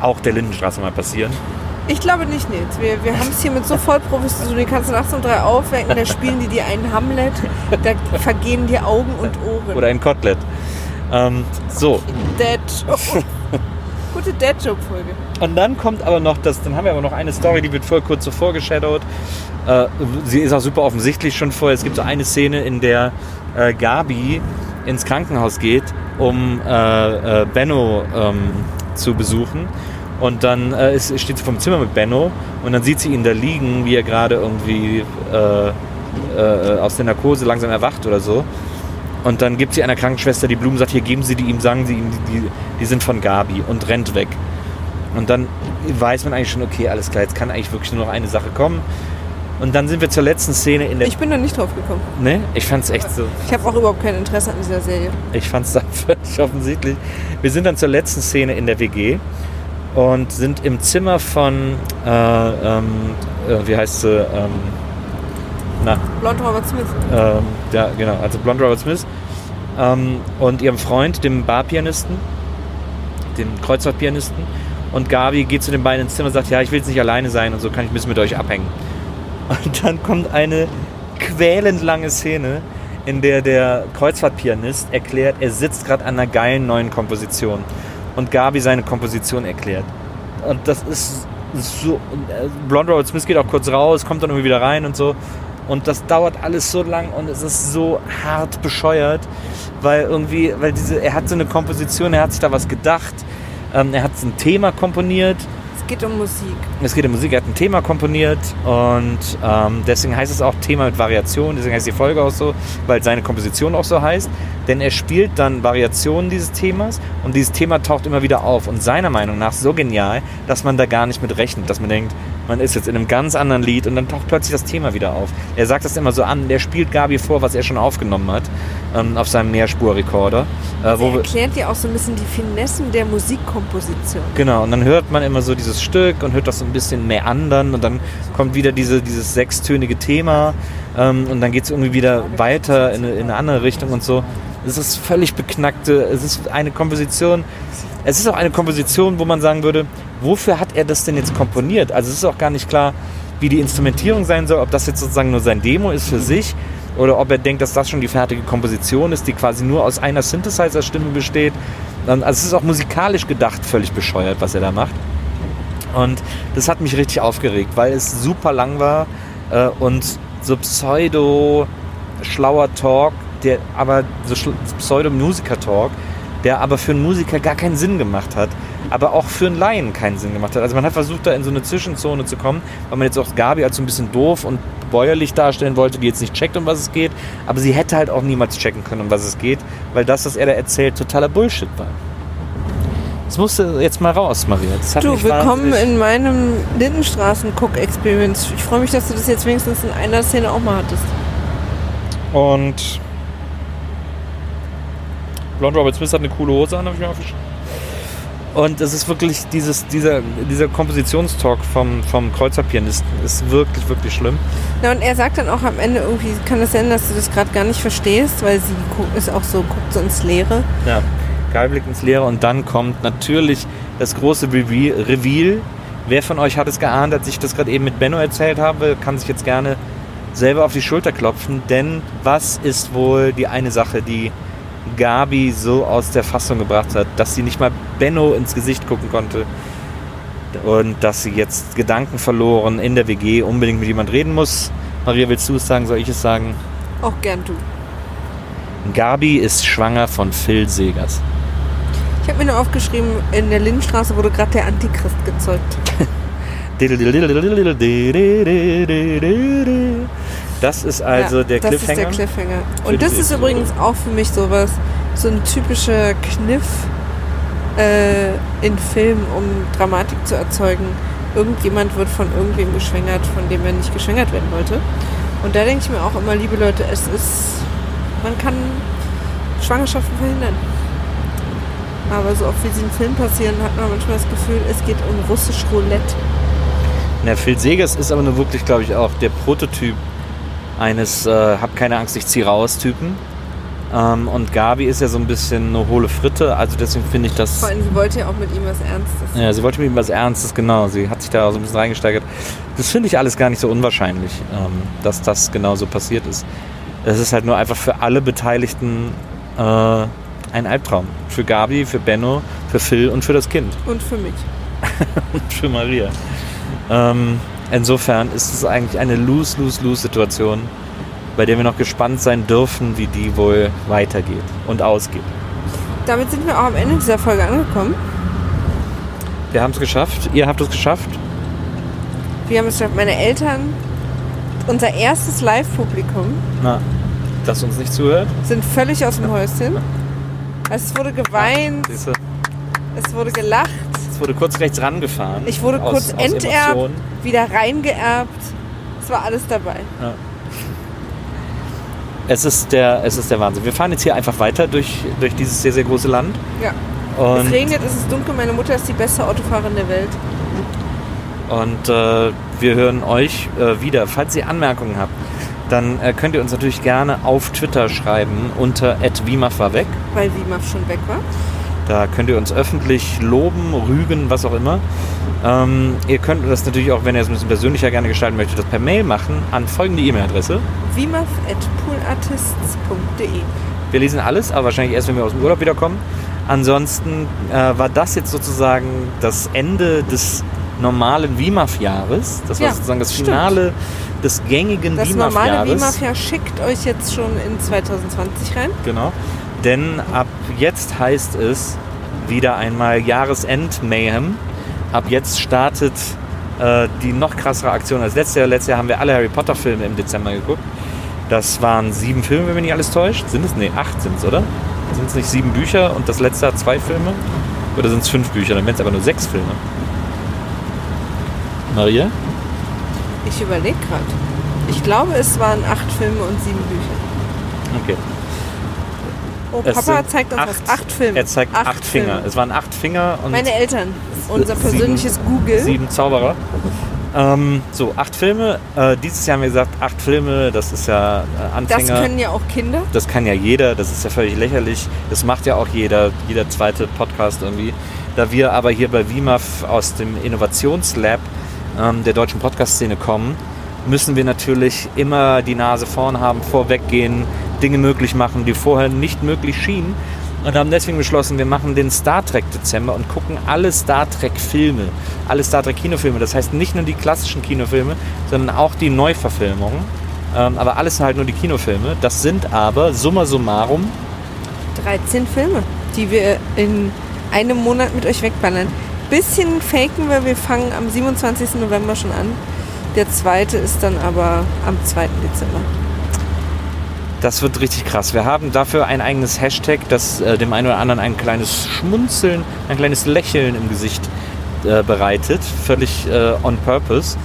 auch der Lindenstraße mal passieren.
Ich glaube nicht, Nils. Wir, wir haben es hier mit so Vollprofis zu tun. Die kannst du nachts um drei aufwecken, da spielen die dir einen Hamlet, da vergehen dir Augen und Ohren.
Oder ein Kotelett. Ähm, so,
Dead Joke. Gute Dead Joke-Folge.
Und dann kommt aber noch das, dann haben wir aber noch eine Story, die wird voll kurz so vorgeshadowed. Äh, sie ist auch super offensichtlich schon vorher. Es gibt so eine Szene, in der äh, Gabi ins Krankenhaus geht, um äh, äh, Benno ähm, zu besuchen. Und dann äh, ist, steht sie vom Zimmer mit Benno und dann sieht sie ihn da liegen, wie er gerade irgendwie äh, äh, aus der Narkose langsam erwacht oder so. Und dann gibt sie einer Krankenschwester die Blumen, sagt, hier geben Sie die ihm, sagen Sie ihm, die, die, die sind von Gabi und rennt weg. Und dann weiß man eigentlich schon, okay, alles klar, jetzt kann eigentlich wirklich nur noch eine Sache kommen. Und dann sind wir zur letzten Szene in der.
Ich bin da nicht drauf gekommen.
ne? Ich fand's echt so.
Ich habe auch überhaupt kein Interesse an dieser Serie.
Ich fand's da völlig offensichtlich. Wir sind dann zur letzten Szene in der WG und sind im Zimmer von, äh, ähm, äh, wie heißt sie, ähm, na,
Blond Robert Smith.
ähm, ja, genau, also Blonde Robert Smith ähm, und ihrem Freund, dem Barpianisten, dem Kreuzfahrtpianisten. Und Gabi geht zu den beiden ins Zimmer und sagt, ja, ich will jetzt nicht alleine sein und so kann ich ein bisschen mit euch abhängen. Und dann kommt eine quälend lange Szene, in der der Kreuzfahrtpianist erklärt, er sitzt gerade an einer geilen neuen Komposition und Gabi seine Komposition erklärt. Und das ist so. äh, Blonde Robert Smith geht auch kurz raus, kommt dann irgendwie wieder rein und so. Und das dauert alles so lang und es ist so hart bescheuert, weil irgendwie, weil diese, er hat so eine Komposition, er hat sich da was gedacht, ähm, er hat ein Thema komponiert
Es geht um Musik.
es geht um Musik, er hat ein Thema komponiert und ähm, deswegen heißt es auch Thema mit Variation, deswegen heißt die Folge auch so, weil seine Komposition auch so heißt. Denn er spielt dann Variationen dieses Themas und dieses Thema taucht immer wieder auf und seiner Meinung nach so genial, dass man da gar nicht mit rechnet, dass man denkt, man ist jetzt in einem ganz anderen Lied und dann taucht plötzlich das Thema wieder auf. Er sagt das immer so an, der spielt Gabi vor, was er schon aufgenommen hat ähm, auf seinem Mehrspurrekorder. Äh, wo
Er erklärt dir auch so ein bisschen die Finessen der Musikkomposition.
Genau, und dann hört man immer so dieses Stück und hört das so ein bisschen mehr andern und dann kommt wieder diese, dieses sechstönige Thema ähm, und dann geht es irgendwie wieder weiter in in eine andere Richtung und so. Es ist völlig beknackte, es ist eine Komposition, es ist auch eine Komposition, wo man sagen würde, wofür hat er das denn jetzt komponiert? Also es ist auch gar nicht klar, wie die Instrumentierung sein soll, ob das jetzt sozusagen nur sein Demo ist für sich oder ob er denkt, dass das schon die fertige Komposition ist, die quasi nur aus einer Synthesizer-Stimme besteht. Also es ist auch musikalisch gedacht völlig bescheuert, was er da macht. Und das hat mich richtig aufgeregt, weil es super lang war äh, und so pseudo schlauer Talk, der aber so pseudo Musiker Talk, der aber für einen Musiker gar keinen Sinn gemacht hat, aber auch für einen Laien keinen Sinn gemacht hat. Also man hat versucht, da in so eine Zwischenzone zu kommen, weil man jetzt auch Gabi als so ein bisschen doof und bäuerlich darstellen wollte, die jetzt nicht checkt, um was es geht, aber sie hätte halt auch niemals checken können, um was es geht, weil das, was er da erzählt, totaler Bullshit war. Das musste jetzt mal raus, Maria.
Du, willkommen in meinem Lindenstraßen-Cook-Experience. Ich freue mich, dass du das jetzt wenigstens in einer Szene auch mal hattest.
Und Blonde Robert Smith hat eine coole Hose an, habe ich mir aufgeschrieben. Und es ist wirklich dieses, dieser, dieser Kompositionstalk vom, vom Kreuzerpianisten ist wirklich, wirklich schlimm.
Na, und er sagt dann auch am Ende irgendwie, kann es sein, dass du das gerade gar nicht verstehst, weil sie ist auch so, guckt so ins Leere.
Ja. Geil Blick ins Leere und dann kommt natürlich das große Reveal. Reveal. Wer von euch hat es geahnt, als ich das gerade eben mit Benno erzählt habe, kann sich jetzt gerne selber auf die Schulter klopfen, denn was ist wohl die eine Sache, die Gabi so aus der Fassung gebracht hat, dass sie nicht mal Benno ins Gesicht gucken konnte und dass sie jetzt Gedanken verloren in der WG unbedingt mit jemand reden muss. Maria, willst du es sagen? Soll ich es sagen?
Auch gern du.
Gabi ist schwanger von Phil Segers.
Ich habe mir nur aufgeschrieben, in der Lindenstraße wurde gerade der Antichrist gezeugt.
Das ist also
ja,
der
das
Cliffhanger.
ist der Cliffhanger. Und das ist übrigens auch für mich sowas, so ein typischer Kniff äh, in Filmen, um Dramatik zu erzeugen. Irgendjemand wird von irgendwem geschwängert, von dem er nicht geschwängert werden wollte. Und da denke ich mir auch immer, liebe Leute, es ist, man kann Schwangerschaften verhindern. Aber so oft wie sie in Filmen passieren, hat man manchmal das Gefühl, es geht um russisch Roulette.
Na, Phil Segers ist aber nur wirklich, glaube ich, auch der Prototyp eines äh, Hab keine Angst, ich zieh raus Typen. Ähm, und Gabi ist ja so ein bisschen eine hohle Fritte, also deswegen finde ich das.
Vor allem, sie wollte ja auch mit ihm was Ernstes.
Ja, sie wollte mit ihm was Ernstes, genau. Sie hat sich da so ein bisschen reingesteigert. Das finde ich alles gar nicht so unwahrscheinlich, ähm, dass das genau so passiert ist. Es ist halt nur einfach für alle Beteiligten äh, ein Albtraum. Für Gabi, für Benno, für Phil und für das Kind.
Und für mich.
und für Maria. Ähm, insofern ist es eigentlich eine Lose-Lose-Lose-Situation, bei der wir noch gespannt sein dürfen, wie die wohl weitergeht und ausgeht.
Damit sind wir auch am Ende dieser Folge angekommen.
Wir haben es geschafft. Ihr habt es geschafft.
Wir haben es geschafft, meine Eltern, unser erstes Live-Publikum,
Na, das uns nicht zuhört.
sind völlig aus dem Häuschen. Es wurde geweint,
Siehste,
es wurde gelacht,
Es wurde kurz rechts rangefahren.
ich wurde
aus-
kurz
aus
enterbt,
Emotionen.
wieder reingeerbt. Es war alles dabei.
Es ist, der, es ist der Wahnsinn. Wir fahren jetzt hier einfach weiter durch, durch dieses sehr, sehr große Land.
Ja.
Und
es regnet, es ist dunkel, meine Mutter ist die beste Autofahrerin der Welt.
Und äh, wir hören euch äh, wieder. Falls ihr Anmerkungen habt, dann äh, könnt ihr uns natürlich gerne auf Twitter schreiben unter @wimaf war weg.
Weil Wimaf schon weg war.
Da könnt ihr uns öffentlich loben, rügen, was auch immer. Ähm, ihr könnt das natürlich auch, wenn ihr es ein bisschen persönlicher gerne gestalten möchtet, das per Mail machen an folgende E-Mail-Adresse.
wimaf.poolartists.de
Wir lesen alles, aber wahrscheinlich erst, wenn wir aus dem Urlaub wiederkommen. Ansonsten äh, war das jetzt sozusagen das Ende des normalen WIMAF-Jahres. Das war
Ja,
sozusagen das
stimmt.
Finale des gängigen
Das normale
WIMAF-Jahres.
Wimaf-Jahr schickt euch jetzt schon in 2020 rein.
Genau. Denn ab jetzt heißt es wieder einmal Jahresend-Mayhem. Ab jetzt startet äh, die noch krassere Aktion als letztes Jahr. Letztes Jahr haben wir alle Harry Potter-Filme im Dezember geguckt. Das waren sieben Filme, wenn mich nicht alles täuscht. Sind es? Nee, acht sind es, oder? Sind es nicht sieben Bücher und das letzte hat zwei Filme? Oder sind es fünf Bücher? Dann wären es aber nur sechs Filme. Maria?
Ich überlege gerade. Ich glaube, es waren acht Filme und sieben Bücher.
Okay.
Oh, Papa zeigt uns was. Acht Filme.
Er zeigt acht, Finger.
Filme.
Es waren acht Finger und
Meine Eltern. Unser
Sieben-
persönliches Google.
sieben Zauberer. Ähm, so, acht Filme. Äh, dieses Jahr haben wir gesagt, acht Filme, das ist ja äh,
Das
Anfänger.
können ja auch Kinder.
Das kann ja jeder, das ist ja völlig lächerlich. Das macht ja auch jeder, jeder zweite Podcast irgendwie. Da wir aber hier bei WIMAF aus dem Innovationslab ähm, der deutschen Podcast-Szene kommen, müssen wir natürlich immer die Nase vorn haben, vorweggehen, Dinge möglich machen, die vorher nicht möglich schienen. Und haben deswegen beschlossen, wir machen den Star Trek Dezember und gucken alle Star Trek Filme, alle Star Trek Kinofilme. Das heißt nicht nur die klassischen Kinofilme, sondern auch die Neuverfilmungen. Ähm, aber alles halt nur die Kinofilme. Das sind aber summa summarum
13 Filme, die wir in einem Monat mit euch wegballern. Bisschen faken wir, wir fangen am 27. November schon an. Der zweite ist dann aber am 2. Dezember.
Das wird richtig krass. Wir haben dafür ein eigenes Hashtag, das äh, dem einen oder anderen ein kleines Schmunzeln, ein kleines Lächeln im Gesicht äh, bereitet. Völlig äh, on purpose.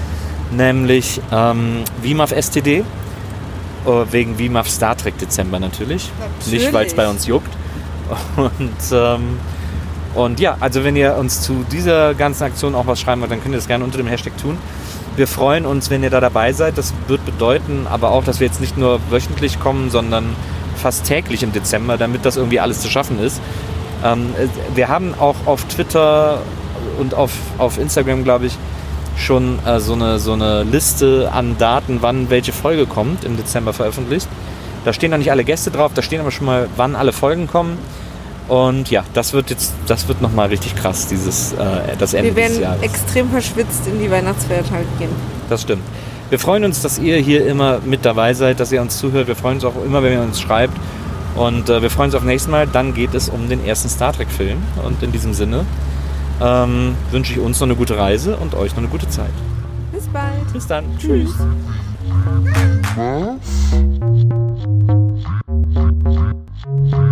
Nämlich ähm, WIMAF STD. Äh, wegen WIMAF Star Trek Dezember natürlich.
Natürlich.
Nicht, weil es bei uns juckt. Und, ähm, und ja, also wenn ihr uns zu dieser ganzen Aktion auch was schreiben wollt, dann könnt ihr das gerne unter dem Hashtag tun. Wir freuen uns, wenn ihr da dabei seid. Das wird bedeuten aber auch, dass wir jetzt nicht nur wöchentlich kommen, sondern fast täglich im Dezember, damit das irgendwie alles zu schaffen ist. Ähm, äh, wir haben auch auf Twitter und auf, auf Instagram, glaube ich, schon äh, so, eine, so eine Liste an Daten, wann welche Folge kommt, im Dezember veröffentlicht. Da stehen noch nicht alle Gäste drauf, da stehen aber schon mal, wann alle Folgen kommen. Und ja, das wird jetzt, das wird nochmal richtig krass, dieses, äh, das Ende
Wir
dieses
werden
Jahres.
extrem verschwitzt in die Weihnachtsfeiertage gehen.
Das stimmt. Wir freuen uns, dass ihr hier immer mit dabei seid, dass ihr uns zuhört. Wir freuen uns auch immer, wenn ihr uns schreibt. Und äh, wir freuen uns auf nächstes Mal. Dann geht es um den ersten Star Trek-Film. Und in diesem Sinne ähm, wünsche ich uns noch eine gute Reise und euch noch eine gute Zeit.
Bis bald.
Bis dann.
Tschüss.
Tschüss.